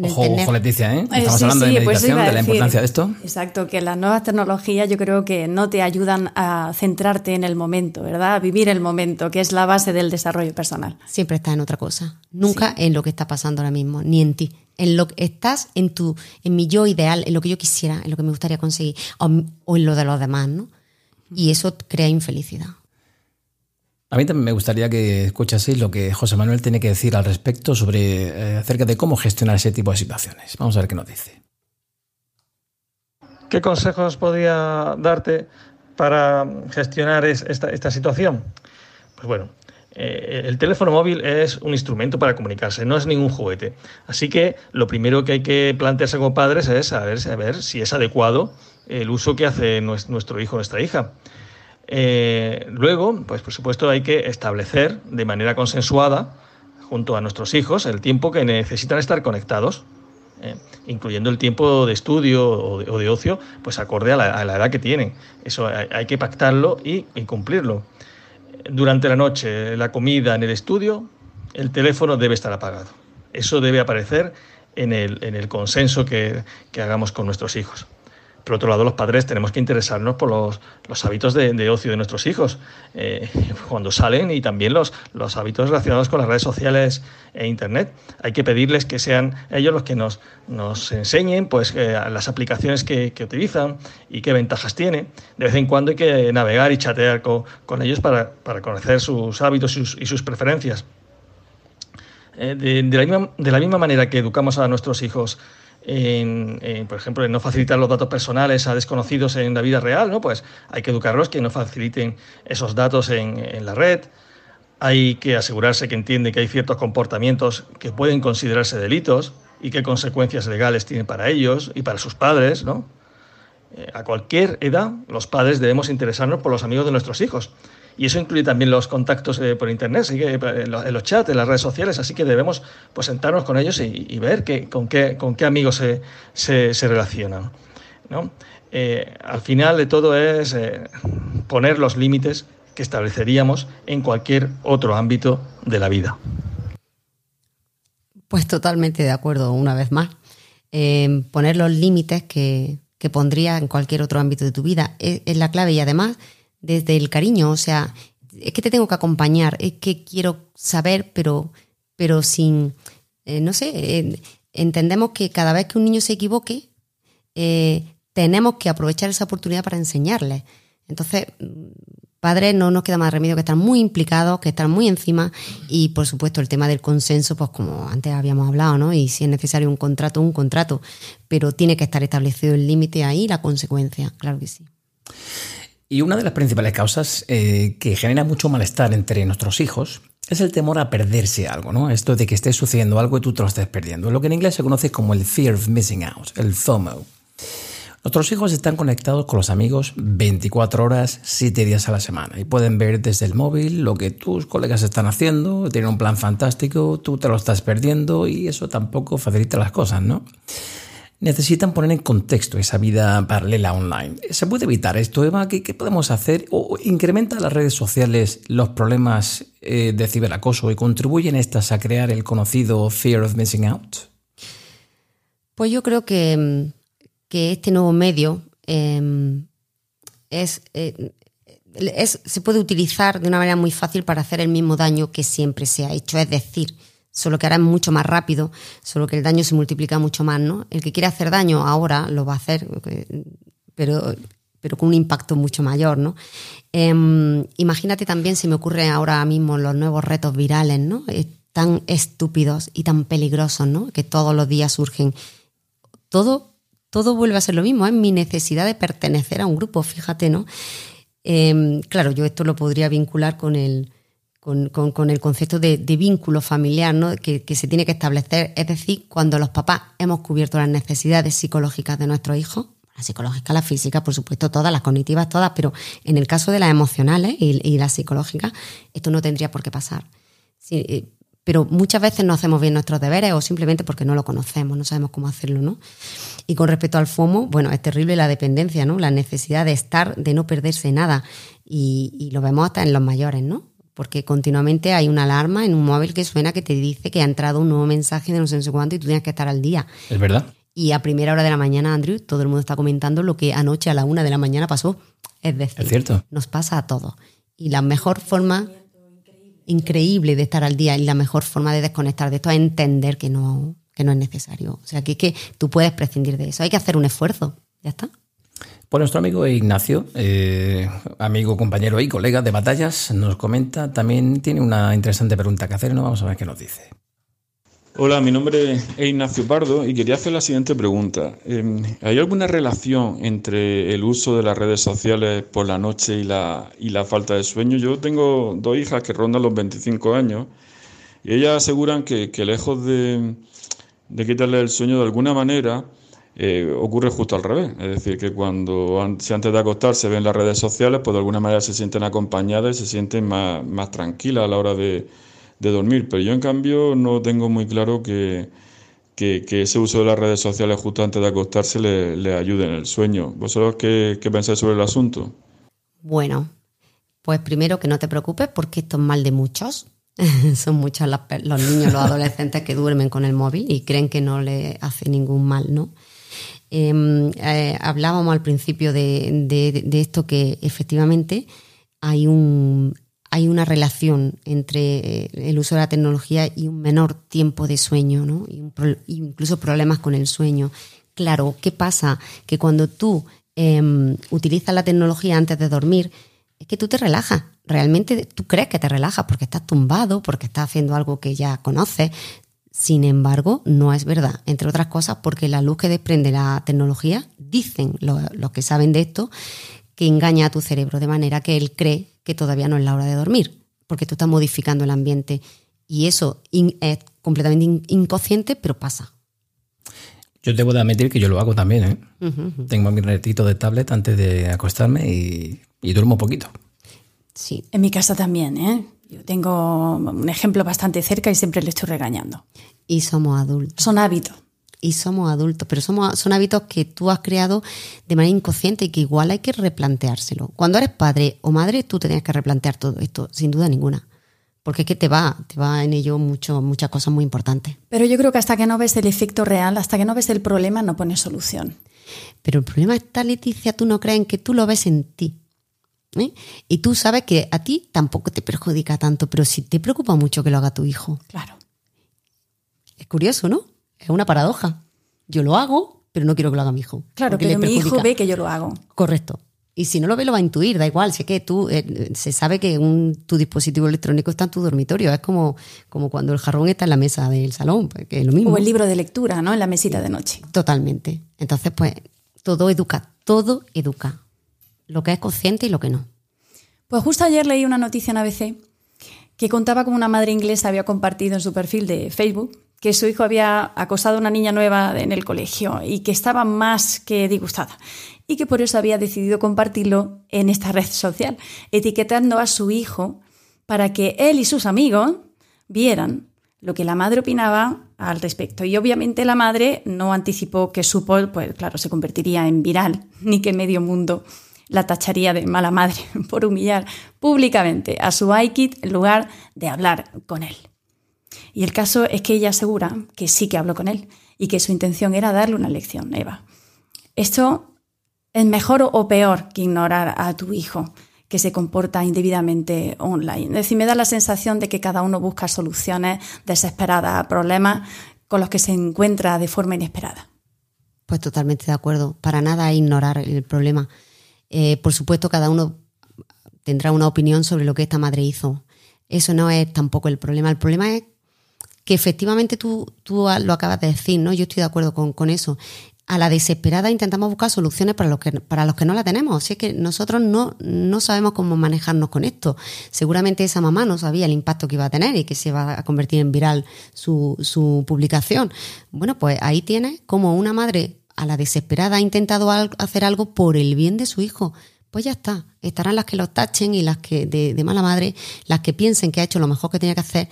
Ojo, Leticia, ¿eh? eh Estamos hablando de pues meditación, de la importancia de esto. Exacto, que las nuevas tecnologías yo creo que no te ayudan a centrarte en el momento, ¿verdad? A vivir el momento, que es la base del desarrollo personal. Siempre estás en otra cosa, nunca en lo que está pasando ahora mismo, ni en ti. En lo que estás en tu, en mi yo ideal, en lo que yo quisiera, en lo que me gustaría conseguir, o, o en lo de los demás, ¿no? Y eso crea infelicidad. A mí también me gustaría que escuchaseis lo que José Manuel tiene que decir al respecto sobre eh, acerca de cómo gestionar ese tipo de situaciones. Vamos a ver qué nos dice. ¿Qué consejos podría darte para gestionar esta, situación? Pues bueno, eh, el teléfono móvil es un instrumento para comunicarse, no es ningún juguete. Así que lo primero que hay que plantearse como padres es saber, saber si es adecuado el uso que hace nuestro hijo o nuestra hija. Eh, luego, pues por supuesto hay que establecer de manera consensuada junto a nuestros hijos el tiempo que necesitan estar conectados, eh, incluyendo el tiempo de estudio o de, ocio, pues acorde a la, edad que tienen. Eso hay, que pactarlo y, cumplirlo. Durante la noche, la comida en el estudio, el teléfono debe estar apagado. Eso debe aparecer en el, consenso que hagamos con nuestros hijos. Por otro lado, los padres tenemos que interesarnos por los, hábitos de, ocio de nuestros hijos eh, cuando salen y también los, hábitos relacionados con las redes sociales e Internet. Hay que pedirles que sean ellos los que nos, enseñen pues, eh, las aplicaciones que, utilizan y qué ventajas tiene. De vez en cuando hay que navegar y chatear con, ellos para, conocer sus hábitos y sus, preferencias. Eh, de la misma manera que educamos a nuestros hijos en, por ejemplo, en no facilitar los datos personales a desconocidos en la vida real, ¿no? Pues hay que educarlos que no faciliten esos datos en, la red. Hay que asegurarse que entiende que hay ciertos comportamientos que pueden considerarse delitos y qué consecuencias legales tienen para ellos y para sus padres, ¿no? Eh, a cualquier edad, los padres debemos interesarnos por los amigos de nuestros hijos y eso incluye también los contactos eh, por internet, así que, eh, en, los, chats, en las redes sociales, así que debemos pues, sentarnos con ellos y, ver con, qué, con qué amigos se, se, relacionan. ¿no? Eh, al final de todo es poner los límites que estableceríamos en cualquier otro ámbito de la vida. Pues totalmente de acuerdo, una vez más. poner los límites que, que pondría en cualquier otro ámbito de tu vida es la clave y además desde el cariño, o sea, es que te tengo que acompañar, es que quiero saber, pero, pero sin, eh, no sé, eh, entendemos que cada vez que un niño se equivoque, eh, tenemos que aprovechar esa oportunidad para enseñarle. Entonces, padres no nos queda más remedio que estar muy implicados, que estar muy encima y, por supuesto, el tema del consenso, pues como antes habíamos hablado, ¿no? Y si es necesario un contrato, un contrato, pero tiene que estar establecido el límite ahí, la consecuencia, claro que sí. Y una de las principales causas eh, que genera mucho malestar entre nuestros hijos es el temor a perderse algo, ¿no? Esto de que esté sucediendo algo y tú te lo estés perdiendo. Lo que en inglés se conoce como el fear of missing out, el FOMO. Nuestros hijos están conectados con los amigos 24 horas, 7 días a la semana y pueden ver desde el móvil lo que tus colegas están haciendo, tienen un plan fantástico, tú te lo estás perdiendo y eso tampoco facilita las cosas, ¿no? Necesitan poner en contexto esa vida paralela online. ¿Se puede evitar esto, Eva? ¿Qué, podemos hacer? ¿O incrementa las redes sociales los problemas eh, de ciberacoso y contribuyen estas a crear el conocido fear of missing out? Pues yo creo que, mm, este nuevo medio em, eh, es, se puede utilizar de una manera muy fácil para hacer el mismo daño que siempre se ha hecho. Es decir, solo que es mucho más rápido, solo que el daño se multiplica mucho más, ¿no? El que quiere hacer daño ahora lo va a hacer, pero, pero con un impacto mucho mayor, ¿no? Em, imagínate también, se me ocurre ahora mismo los nuevos retos virales, ¿no? tan estúpidos y tan peligrosos, ¿no? Que todos los días surgen. Todo, todo vuelve a ser lo mismo, es mi necesidad de pertenecer a un grupo, fíjate, ¿no? Em, claro, yo esto lo podría vincular con el, con, el concepto de, vínculo familiar ¿no? que, se tiene que establecer. Es decir, cuando los papás hemos cubierto las necesidades psicológicas de nuestros hijos, la psicológica, la física, por supuesto, todas, las cognitivas, todas, pero en el caso de las emocionales y, las psicológicas, esto no tendría por qué pasar. Sí, eh, pero muchas veces no hacemos bien nuestros deberes o simplemente porque no lo conocemos, no sabemos cómo hacerlo, ¿no? Y con respecto al FOMO, bueno, es terrible la dependencia, ¿no? La necesidad de estar, de no perderse nada. Y, y lo vemos hasta en los mayores, ¿no? Porque continuamente hay una alarma en un móvil que suena que te dice que ha entrado un nuevo mensaje de no sé, no sé cuánto y tú tienes que estar al día. Es verdad. Y a primera hora de la mañana, Andrew, todo el mundo está comentando lo que anoche a la una de la mañana pasó. Es decir, Es cierto. nos pasa a todos. Y la mejor forma increíble de estar al día y la mejor forma de desconectar de esto es entender que no, que no es necesario. O sea, que es que tú puedes prescindir de eso. Hay que hacer un esfuerzo. Ya está. Pues nuestro amigo Ignacio, eh, amigo, compañero y colega de batallas, nos comenta, también tiene una interesante pregunta que hacer, ¿no? Vamos a ver qué nos dice. Hola, mi nombre es Ignacio Pardo y quería hacer la siguiente pregunta. Eh, ¿Hay alguna relación entre el uso de las redes sociales por la noche y la, y la falta de sueño? Yo tengo dos hijas que rondan los 25 años y ellas aseguran que, que lejos de, de quitarle el sueño de alguna manera, eh, ocurre justo al revés. Es decir, que cuando si antes de acostarse ven las redes sociales, pues de alguna manera se sienten acompañadas y se sienten más, más tranquilas a la hora de, de dormir. Pero yo, en cambio, no tengo muy claro que, que, que ese uso de las redes sociales justo antes de acostarse le, le ayude en el sueño. ¿Vosotros qué, qué pensáis sobre el asunto? Bueno, pues primero que no te preocupes porque esto es mal de muchos. Son muchos los niños, los adolescentes que duermen con el móvil y creen que no le hace ningún mal, ¿no? Eh, eh, hablábamos al principio de, de- de esto que efectivamente hay un hay una relación entre eh, el uso de la tecnología y un menor tiempo de sueño, ¿no? Y un incluso problemas con el sueño. Claro, ¿qué pasa? Que cuando tú em, utilizas la tecnología antes de dormir, es que tú te relajas. Realmente tú crees que te relajas porque estás tumbado, porque estás haciendo algo que ya conoces. Sin embargo, no es verdad. Entre otras cosas, porque la luz que desprende la tecnología, dicen lo- los que saben de esto, que engaña a tu cerebro de manera que él cree que todavía no es la hora de dormir, porque tú estás modificando el ambiente. Y eso in- es completamente in- inconsciente, pero pasa. Yo debo de admitir que yo lo hago también, ¿eh? Tengo mi ratito de tablet antes de acostarme y, y duermo poquito. Sí. En mi casa también, ¿eh? Yo tengo un ejemplo bastante cerca y siempre le estoy regañando. Y somos adultos. Son hábitos. y somos adultos, pero somos, son hábitos que tú has creado de manera inconsciente y que igual hay que replanteárselo. Cuando eres padre o madre, tú te tienes que replantear todo esto, sin duda ninguna. Porque es que te va, te va en ello mucho, muchas cosas muy importantes. Pero yo creo que hasta que no ves el efecto real, hasta que no ves el problema, no pones solución. Pero el problema está, Leticia, tú no crees en que tú lo ves en ti. ¿Eh? Y tú sabes que a ti tampoco te perjudica tanto, pero si te preocupa mucho que lo haga tu hijo. Claro. Es curioso, ¿no? Es una paradoja. Yo lo hago, pero no quiero que lo haga mi hijo. Claro, pero mi hijo ve que yo lo hago. Correcto. Y si no lo ve, lo va a intuir, da igual. Es que tú, eh, se sabe que un, tu dispositivo electrónico está en tu dormitorio. Es como, como cuando el jarrón está en la mesa del salón, pues, que es lo mismo. O el libro de lectura, ¿no? En la mesita de noche. Totalmente. Entonces, pues, todo educa, todo educa. Lo que es consciente y lo que no. Pues justo ayer leí una noticia en ABC que contaba cómo una madre inglesa había compartido en su perfil de Facebook que su hijo había acosado a una niña nueva en el colegio y que estaba más que disgustada y que por eso había decidido compartirlo en esta red social, etiquetando a su hijo para que él y sus amigos vieran lo que la madre opinaba al respecto. Y obviamente la madre no anticipó que su post, pues claro, se convertiría en viral, ni que medio mundo la tacharía de mala madre por humillar públicamente a su iKid en lugar de hablar con él. Y el caso es que ella asegura que sí que habló con él y que su intención era darle una lección, Eva. Esto es mejor o peor que ignorar a tu hijo que se comporta indebidamente online. Es decir, me da la sensación de que cada uno busca soluciones desesperadas a problemas con los que se encuentra de forma inesperada. Pues totalmente de acuerdo. Para nada ignorar el problema. Eh, por supuesto, cada uno tendrá una opinión sobre lo que esta madre hizo. Eso no es tampoco el problema. El problema es que efectivamente tú, tú lo acabas de decir, ¿no? Yo estoy de acuerdo con, con eso. A la desesperada intentamos buscar soluciones para los que, para los que no la tenemos. Es que nosotros no, no sabemos cómo manejarnos con esto. Seguramente esa mamá no sabía el impacto que iba a tener y que se iba a convertir en viral su, su publicación. Bueno, pues ahí tienes como una madre a la desesperada ha intentado al- hacer algo por el bien de su hijo, pues ya está. Estarán las que los tachen y las que de, de mala madre, las que piensen que ha hecho lo mejor que tenía que hacer,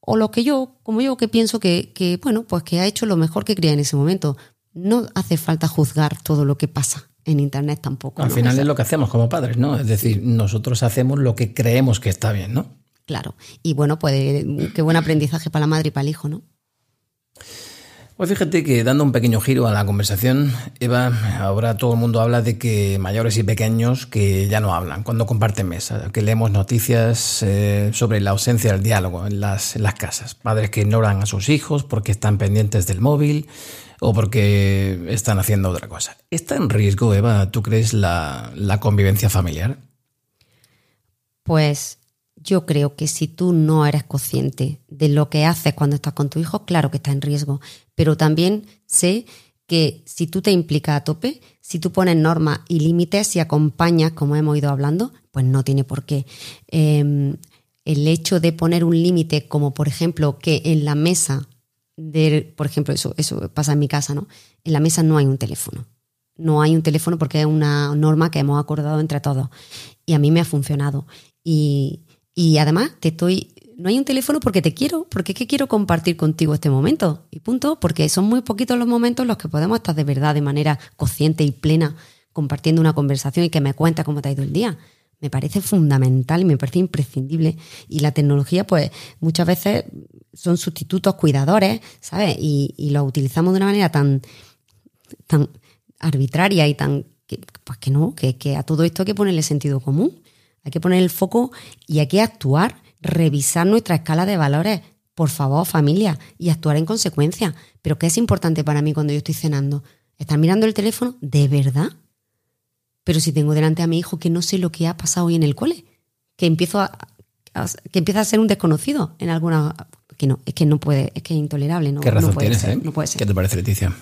o lo que yo, como yo, que pienso que, que, bueno, pues que ha hecho lo mejor que creía en ese momento. No hace falta juzgar todo lo que pasa en Internet tampoco. Al ¿no? final O sea, es lo que hacemos como padres, ¿no? Es decir, nosotros hacemos lo que creemos que está bien, ¿no? Claro. Y bueno, pues qué buen aprendizaje para la madre y para el hijo, ¿no? Pues fíjate que dando un pequeño giro a la conversación, Eva, ahora todo el mundo habla de que mayores y pequeños que ya no hablan cuando comparten mesa, que leemos noticias eh, sobre la ausencia del diálogo en las, en las casas, padres que ignoran a sus hijos porque están pendientes del móvil o porque están haciendo otra cosa. ¿Está en riesgo, Eva, tú crees, la, la convivencia familiar? Pues yo creo que si tú no eres consciente de lo que haces cuando estás con tu hijo, claro que está en riesgo. Pero también sé que si tú te implicas a tope, si tú pones normas y límites y acompañas, como hemos ido hablando, pues no tiene por qué. Eh, el hecho de poner un límite, como por ejemplo que en la mesa, de, por ejemplo, eso, eso pasa en mi casa, ¿no? En la mesa no hay un teléfono. No hay un teléfono porque es una norma que hemos acordado entre todos. Y a mí me ha funcionado. Y, y además te estoy. No hay un teléfono porque te quiero, porque es que quiero compartir contigo este momento. Y punto, porque son muy poquitos los momentos en los que podemos estar de verdad, de manera consciente y plena, compartiendo una conversación y que me cuenta cómo te ha ido el día. Me parece fundamental y me parece imprescindible. Y la tecnología, pues, muchas veces son sustitutos cuidadores, ¿sabes? Y, y los utilizamos de una manera tan, tan arbitraria y tan. Que, pues que no, que, que a todo esto hay que ponerle sentido común. Hay que poner el foco y hay que actuar, revisar nuestra escala de valores. Por favor, familia, y actuar en consecuencia. Pero ¿qué es importante para mí cuando yo estoy cenando? ¿Estar mirando el teléfono? ¿De verdad? Pero si tengo delante a mi hijo que no sé lo que ha pasado hoy en el cole, que empiezo a, a- que empieza a ser un desconocido en alguna que no, es que no puede, es que es intolerable, no, ¿Qué razón no puede tienes, ser, eh? no puede ser. ¿Qué te parece, Leticia?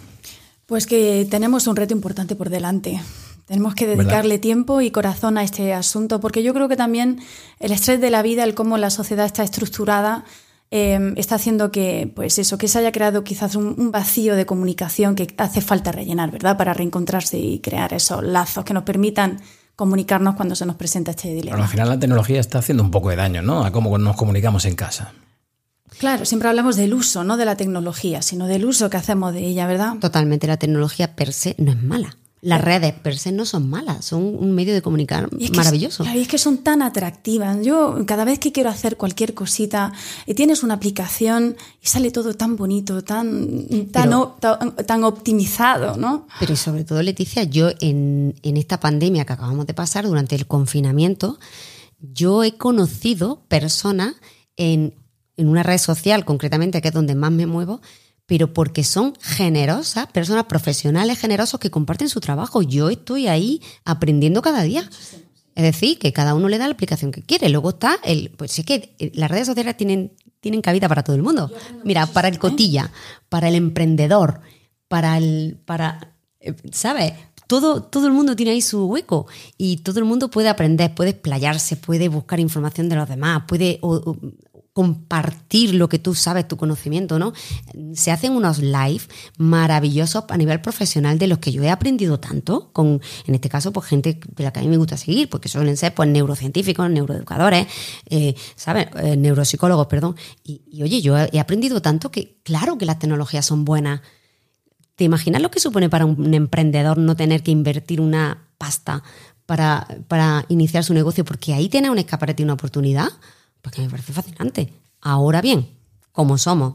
Pues que tenemos un reto importante por delante. Tenemos que dedicarle tiempo y corazón a este asunto, porque yo creo que también el estrés de la vida, el cómo la sociedad está estructurada, eh, está haciendo que, pues eso, que se haya creado quizás un, un vacío de comunicación que hace falta rellenar, ¿verdad? Para reencontrarse y crear esos lazos que nos permitan comunicarnos cuando se nos presenta este Pero dilema. al final la tecnología está haciendo un poco de daño, ¿no? A cómo nos comunicamos en casa. Claro, siempre hablamos del uso, no de la tecnología, sino del uso que hacemos de ella, ¿verdad? Totalmente, la tecnología per se no es mala. Las redes per se no son malas, son un medio de comunicar Y es que- maravilloso. claro, y es que son tan atractivas. Yo, cada vez que quiero hacer cualquier cosita, y tienes una aplicación y sale todo tan bonito, tan, tan, Pero- o- tan, tan optimizado, ¿no? Pero sobre todo, Leticia, yo en, en esta pandemia que acabamos de pasar, durante el confinamiento, yo he conocido personas en, en una red social, concretamente, que es donde más me muevo, pero porque son generosas, personas profesionales generosos que comparten su trabajo. Yo estoy ahí aprendiendo cada día. Es decir, que cada uno le da la aplicación que quiere. Luego está el. Pues es que eh, las redes sociales tienen, tienen cabida para todo el mundo. Mira, para el cotilla, para el emprendedor, para el. para. eh, ¿Sabes? Todo, todo el mundo tiene ahí su hueco y todo el mundo puede aprender, puede explayarse, puede buscar información de los demás, puede compartir lo que tú sabes, tu conocimiento, ¿no? Se hacen unos live maravillosos a nivel profesional de los que yo he aprendido tanto, con, en este caso, pues gente de la que a mí me gusta seguir, porque suelen ser pues neurocientíficos, neuroeducadores, eh, ¿sabes? Eh, neuropsicólogos, perdón. Y, y, oye, yo he aprendido tanto que claro que las tecnologías son buenas. ¿Te imaginas lo que supone para un emprendedor no tener que invertir una pasta para, para iniciar su negocio? Porque ahí tiene un escaparate y una oportunidad. Porque me parece fascinante. Ahora bien, como somos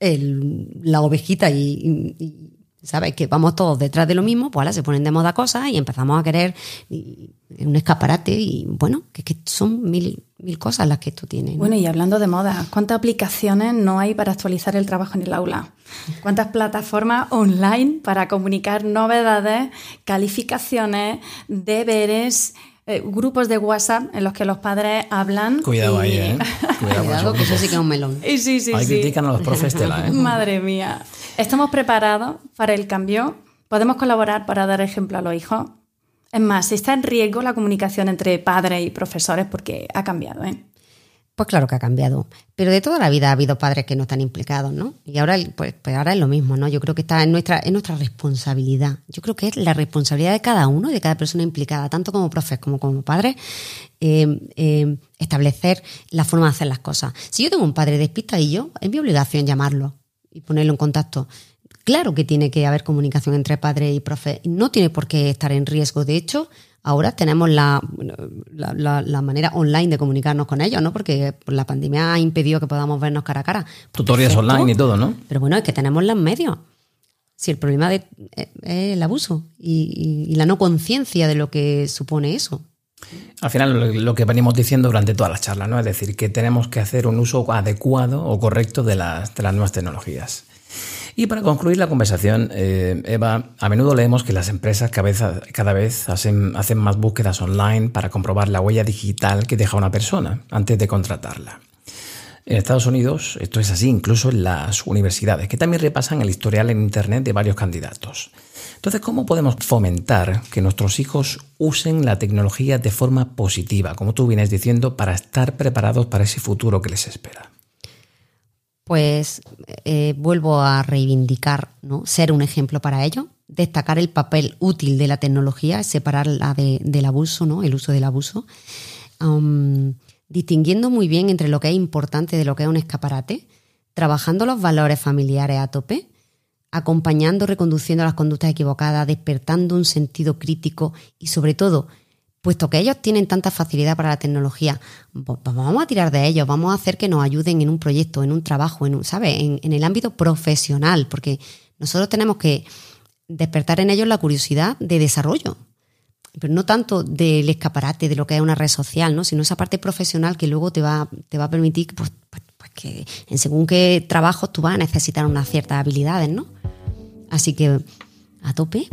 la ovejita y, ¿sabes? Que vamos todos detrás de lo mismo, pues ahora se ponen de moda cosas y empezamos a querer y- un escaparate y bueno, que, son mil, mil cosas las que esto tiene. ¿no? Bueno, y hablando de moda, ¿cuántas aplicaciones no hay para actualizar el trabajo en el aula? ¿Cuántas plataformas online para comunicar novedades, calificaciones, deberes, eh, grupos de WhatsApp en los que los padres hablan? Cuidado y- ahí, ¿eh? Cuidado Cuidado, que eso sí que es un melón. Y sí, sí, Ahí sí. critican a los profes tela, ¿eh? Madre mía. ¿Estamos preparados para el cambio? ¿Podemos colaborar para dar ejemplo a los hijos? Es más, está en riesgo la comunicación entre padres y profesores porque ha cambiado, ¿eh? Pues claro que ha cambiado. Pero de toda la vida ha habido padres que no están implicados, ¿no? Y ahora, pues, pues ahora es lo mismo, ¿no? Yo creo que está en nuestra, en nuestra responsabilidad. Yo creo que es la responsabilidad de cada uno, de cada persona implicada, tanto como profes como como padres, eh, eh, establecer la forma de hacer las cosas. Si yo tengo un padre despistadillo, es mi obligación llamarlo y ponerlo en contacto. Claro que tiene que haber comunicación entre padre y profe. No tiene por qué estar en riesgo. De hecho, Ahora tenemos la, la, manera online de comunicarnos con ellos, ¿no? Porque la pandemia ha impedido que podamos vernos cara a cara. Tutoriales online y todo, ¿no? Pero bueno, es que tenemos los medios. Si el problema es el abuso y, la no conciencia de lo que supone eso. Al final, lo que venimos diciendo durante toda la charla, ¿no? Es decir, que tenemos que hacer un uso adecuado o correcto de las, de las nuevas tecnologías. Y para concluir la conversación, eh, Eva, a menudo leemos que las empresas cada vez, hacen, hacen más búsquedas online para comprobar la huella digital que deja una persona antes de contratarla. En Estados Unidos esto es así incluso en las universidades, que también repasan el historial en Internet de varios candidatos. Entonces, ¿cómo podemos fomentar que nuestros hijos usen la tecnología de forma positiva, como tú vienes diciendo, para estar preparados para ese futuro que les espera? Pues eh, vuelvo a reivindicar, ¿no? ser un ejemplo para ello, destacar el papel útil de la tecnología, separarla del abuso, ¿no? el uso del abuso, distinguiendo muy bien entre lo que es importante de lo que es un escaparate, trabajando los valores familiares a tope, acompañando, reconduciendo las conductas equivocadas, despertando un sentido crítico y sobre todo puesto que ellos tienen tanta facilidad para la tecnología, pues, pues vamos a tirar de ellos, vamos a hacer que nos ayuden en un proyecto, en un trabajo, en un, ¿sabes? En, el ámbito profesional, porque nosotros tenemos que despertar en ellos la curiosidad de desarrollo, pero no tanto del escaparate de lo que es una red social, ¿no? sino esa parte profesional que luego te va, te va a permitir pues, pues, que en según qué trabajo tú vas a necesitar unas ciertas habilidades, ¿no? Así que a tope.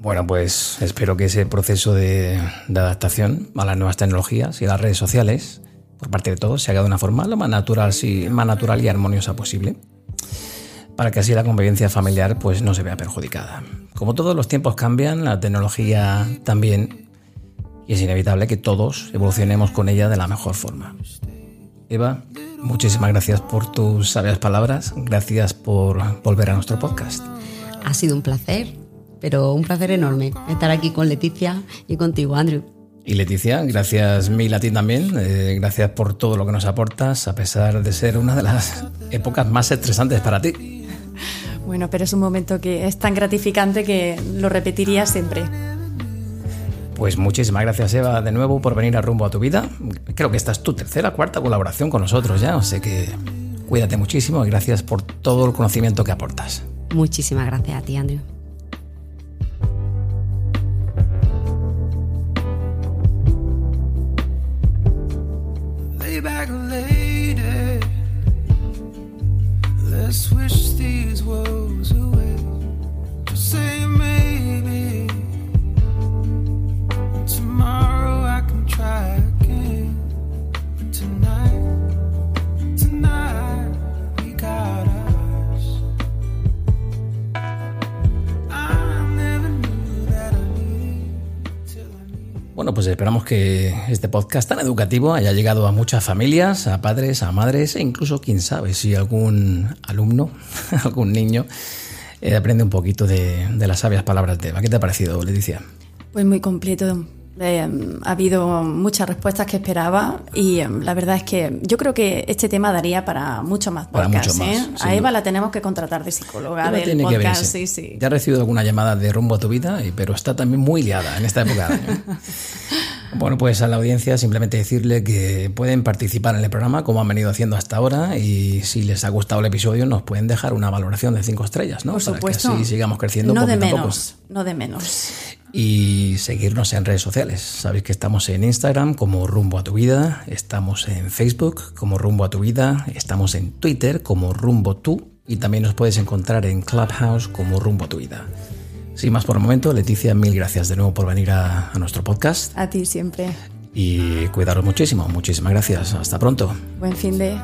Bueno, pues espero que ese proceso de, adaptación a las nuevas tecnologías y las redes sociales, por parte de todos, se haga de una forma lo más natural, más natural y armoniosa posible, para que así la convivencia familiar pues, no se vea perjudicada. Como todos los tiempos cambian, la tecnología también, y es inevitable que todos evolucionemos con ella de la mejor forma. Eva, muchísimas gracias por tus sabias palabras, gracias por volver a nuestro podcast. Ha sido un placer pero un placer enorme estar aquí con Leticia y contigo, Andrew. Y Leticia, gracias mil a ti también, eh, gracias por todo lo que nos aportas, a pesar de ser una de las épocas más estresantes para ti. Bueno, pero es un momento que es tan gratificante que lo repetiría siempre. Pues muchísimas gracias Eva de nuevo por venir a Rumbo a tu Vida. Creo que esta es tu tercera, cuarta colaboración con nosotros ya, o sea que cuídate muchísimo y gracias por todo el conocimiento que aportas. Muchísimas gracias a ti, Andrew. Back lady. Let's wish these woes away. Just say maybe. Tomorrow I can try again. But tonight, tonight Bueno, pues esperamos que este podcast tan educativo haya llegado a muchas familias, a padres, a madres e incluso, quién sabe, si algún alumno, algún niño eh, aprende un poquito de, de, las sabias palabras de Eva. ¿Qué te ha parecido, Leticia? Pues muy completo. Eh, ha habido muchas respuestas que esperaba y eh, la verdad es que yo creo que este tema daría para mucho más podcast. ¿eh? a Eva la tenemos que contratar de psicóloga del podcast. sí, sí. Ya he recibido alguna llamada de rumbo a tu vida, pero está también muy liada en esta época de año. Bueno, pues a la audiencia simplemente decirle que pueden participar en el programa como han venido haciendo hasta ahora y si les ha gustado el episodio nos pueden dejar una valoración de cinco estrellas, ¿no? Por supuesto. Para que así sigamos creciendo. No de menos, no de menos y seguirnos en redes sociales. Sabéis que estamos en Instagram como Rumbo a tu Vida, estamos en Facebook como Rumbo a tu Vida, estamos en Twitter como Rumbo tú y también nos puedes encontrar en Clubhouse como Rumbo a tu Vida. Sin más por el momento, Leticia, mil gracias de nuevo por venir a, a nuestro podcast. A ti siempre. Y cuidaros muchísimo. Muchísimas gracias. Hasta pronto. Buen fin de...